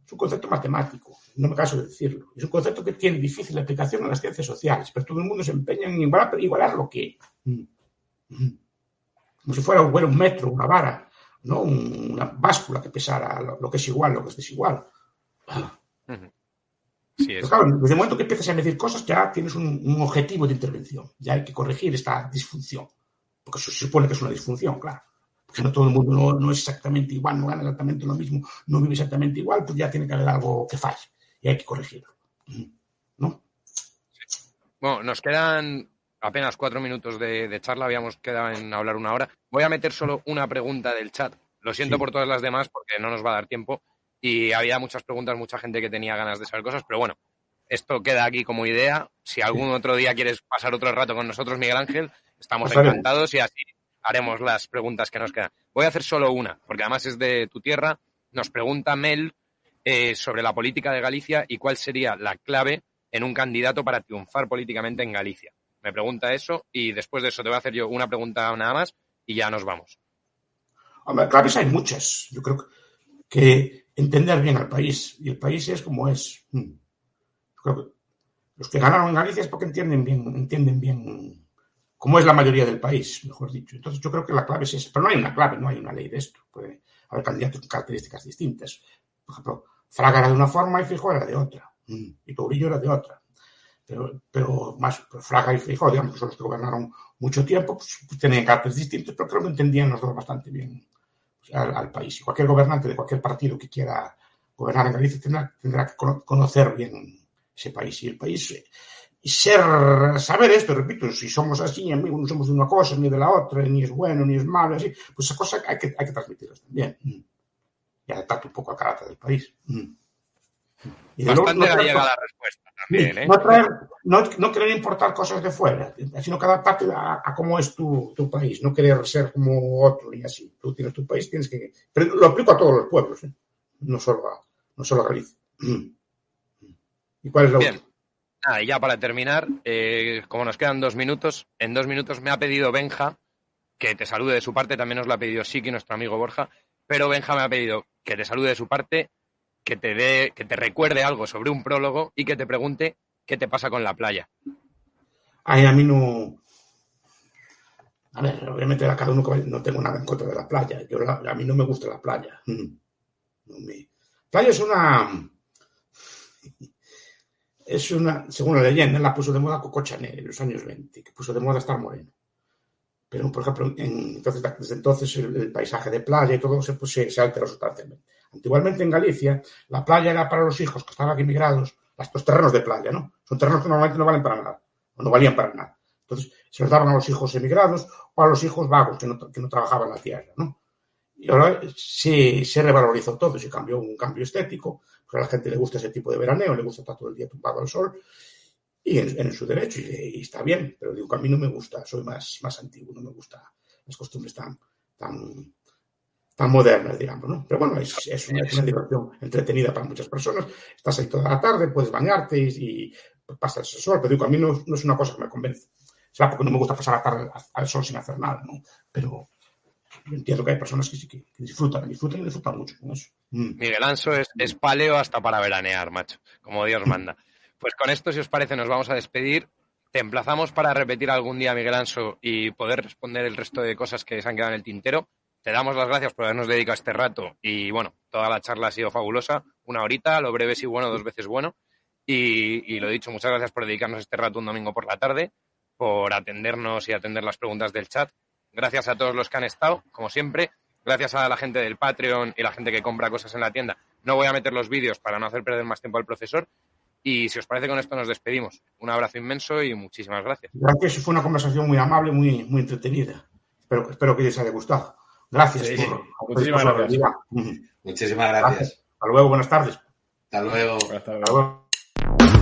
es un concepto matemático, no me caso de decirlo. Es un concepto que tiene difícil aplicación en las ciencias sociales, pero todo el mundo se empeña en igualar, igualar lo que. Mm. Mm. Como si fuera bueno, un metro, una vara, ¿no? Un- una báscula que pesara lo, lo que es igual, lo que es desigual. Ah. Ujú. Sí, es. Pero claro, desde el momento que empiezas a medir cosas, ya tienes un, un objetivo de intervención. Ya hay que corregir esta disfunción. Porque se supone que es una disfunción, claro. Porque no todo el mundo no, no es exactamente igual, no gana exactamente lo mismo, no vive exactamente igual, pues ya tiene que haber algo que falle. Y hay que corregirlo. ¿No? Bueno, nos quedan apenas cuatro minutos de, de charla, habíamos quedado en hablar una hora. Voy a meter solo una pregunta del chat. Lo siento Sí. por todas las demás porque no nos va a dar tiempo y había muchas preguntas, mucha gente que tenía ganas de saber cosas, pero bueno, esto queda aquí como idea. Si algún otro día quieres pasar otro rato con nosotros, Miguel Ángel, estamos Pasaremos. encantados y así haremos las preguntas que nos quedan. Voy a hacer solo una, porque además es de tu tierra. Nos pregunta Mel eh, sobre la política de Galicia y cuál sería la clave en un candidato para triunfar políticamente en Galicia. Me pregunta eso y después de eso te voy a hacer yo una pregunta nada más y ya nos vamos. Hombre, claves hay muchas. Yo creo que entender bien al país. Y el país es como es. Mm. Yo creo que los que ganaron en Galicia es porque entienden bien, entienden bien cómo es la mayoría del país, mejor dicho. Entonces yo creo que la clave es esa. Pero no hay una clave, no hay una ley de esto. Puede haber candidatos con características distintas. Por ejemplo, Fraga era de una forma y Feijóo era de otra. Mm. Y Tourillo era de otra. Pero, pero más Fraga y Feijóo, digamos, que son los que gobernaron mucho tiempo, pues, pues tenían caracteres distintos, pero creo que entendían los dos bastante bien al, al país. Y cualquier gobernante de cualquier partido que quiera gobernar en Galicia tendrá, que cono- conocer bien ese país. Y el país, ser, saber esto, repito, si somos así, amigos, no somos de una cosa ni de la otra, ni es bueno ni es malo, así, pues esa cosa hay que, hay que transmitirlas también. Y adaptarte un poco al carácter del país. Y de luego Bastante no gallega cosas- la respuesta también, ¿eh? no, traer, no, no querer importar cosas de fuera, sino que adaptarte a, a cómo es tu, tu país, no querer ser como otro y así. Tú tienes tu país, tienes que. Pero lo aplico a todos los pueblos, ¿eh? no, solo a, no solo a Galicia. ¿Y cuál es la Bien. última? Nada, y ya para terminar, eh, como nos quedan dos minutos, en dos minutos me ha pedido Benja que te salude de su parte, también nos lo ha pedido Siki, nuestro amigo Borja, pero Benja me ha pedido que te salude de su parte, que te dé, que te recuerde algo sobre un prólogo y que te pregunte qué te pasa con la playa. Ay, a mí no. A ver, obviamente a cada uno no tengo nada en contra de la playa. Yo a mí no me gusta la playa. Mm. No me... Playa es una. Es una, según la leyenda, la puso de moda Coco Chanel en los años 20, que puso de moda estar moreno. Pero, por ejemplo, en- entonces, desde entonces el, paisaje de playa y todo se, pues, se, se alteró sustancialmente. Antiguamente en Galicia, la playa era para los hijos que estaban aquí migrados, los terrenos de playa, ¿no? Son terrenos que normalmente no valen para nada, o no valían para nada. Entonces, se los daban a los hijos emigrados o a los hijos vagos que no, que no trabajaban la tierra, ¿no? Y ahora se, se revalorizó todo, se cambió un cambio estético, porque a la gente le gusta ese tipo de veraneo, le gusta estar todo el día tumbado al sol, y en, en su derecho, y, y está bien, pero digo que a mí no me gusta, soy más, más antiguo, no me gusta las costumbres tan, tan, tan modernas, digamos, ¿no? Pero bueno, es, es, una, una diversión entretenida para muchas personas, estás ahí toda la tarde, puedes bañarte y, y pasas el sol, pero digo a mí no, no es una cosa que me convence. Será porque no me gusta pasar la tarde al sol sin hacer nada, ¿no? Pero yo entiendo que hay personas que sí que, que disfrutan, disfrutan y disfrutan mucho con eso. Mm. Miguel Anso es, es paleo hasta para veranear, macho, como Dios manda. Pues con esto, si os parece, nos vamos a despedir. Te emplazamos para repetir algún día, Miguel Anso, y poder responder el resto de cosas que se han quedado en el tintero. Te damos las gracias por habernos dedicado este rato y, bueno, toda la charla ha sido fabulosa. Una horita, lo breve sí bueno, dos veces bueno. Y, y lo dicho, muchas gracias por dedicarnos este rato un domingo por la tarde, por atendernos y atender las preguntas del chat. Gracias a todos los que han estado, como siempre. Gracias a la gente del Patreon y la gente que compra cosas en la tienda. No voy a meter los vídeos para no hacer perder más tiempo al profesor. Y si os parece, con esto nos despedimos. Un abrazo inmenso y muchísimas gracias. Gracias, fue una conversación muy amable, muy, muy entretenida. Espero, espero que les haya gustado. Gracias Sí, por, por muchísimas gracias. Muchísimas gracias. Hasta luego, buenas tardes. Hasta luego. Hasta Hasta luego. luego.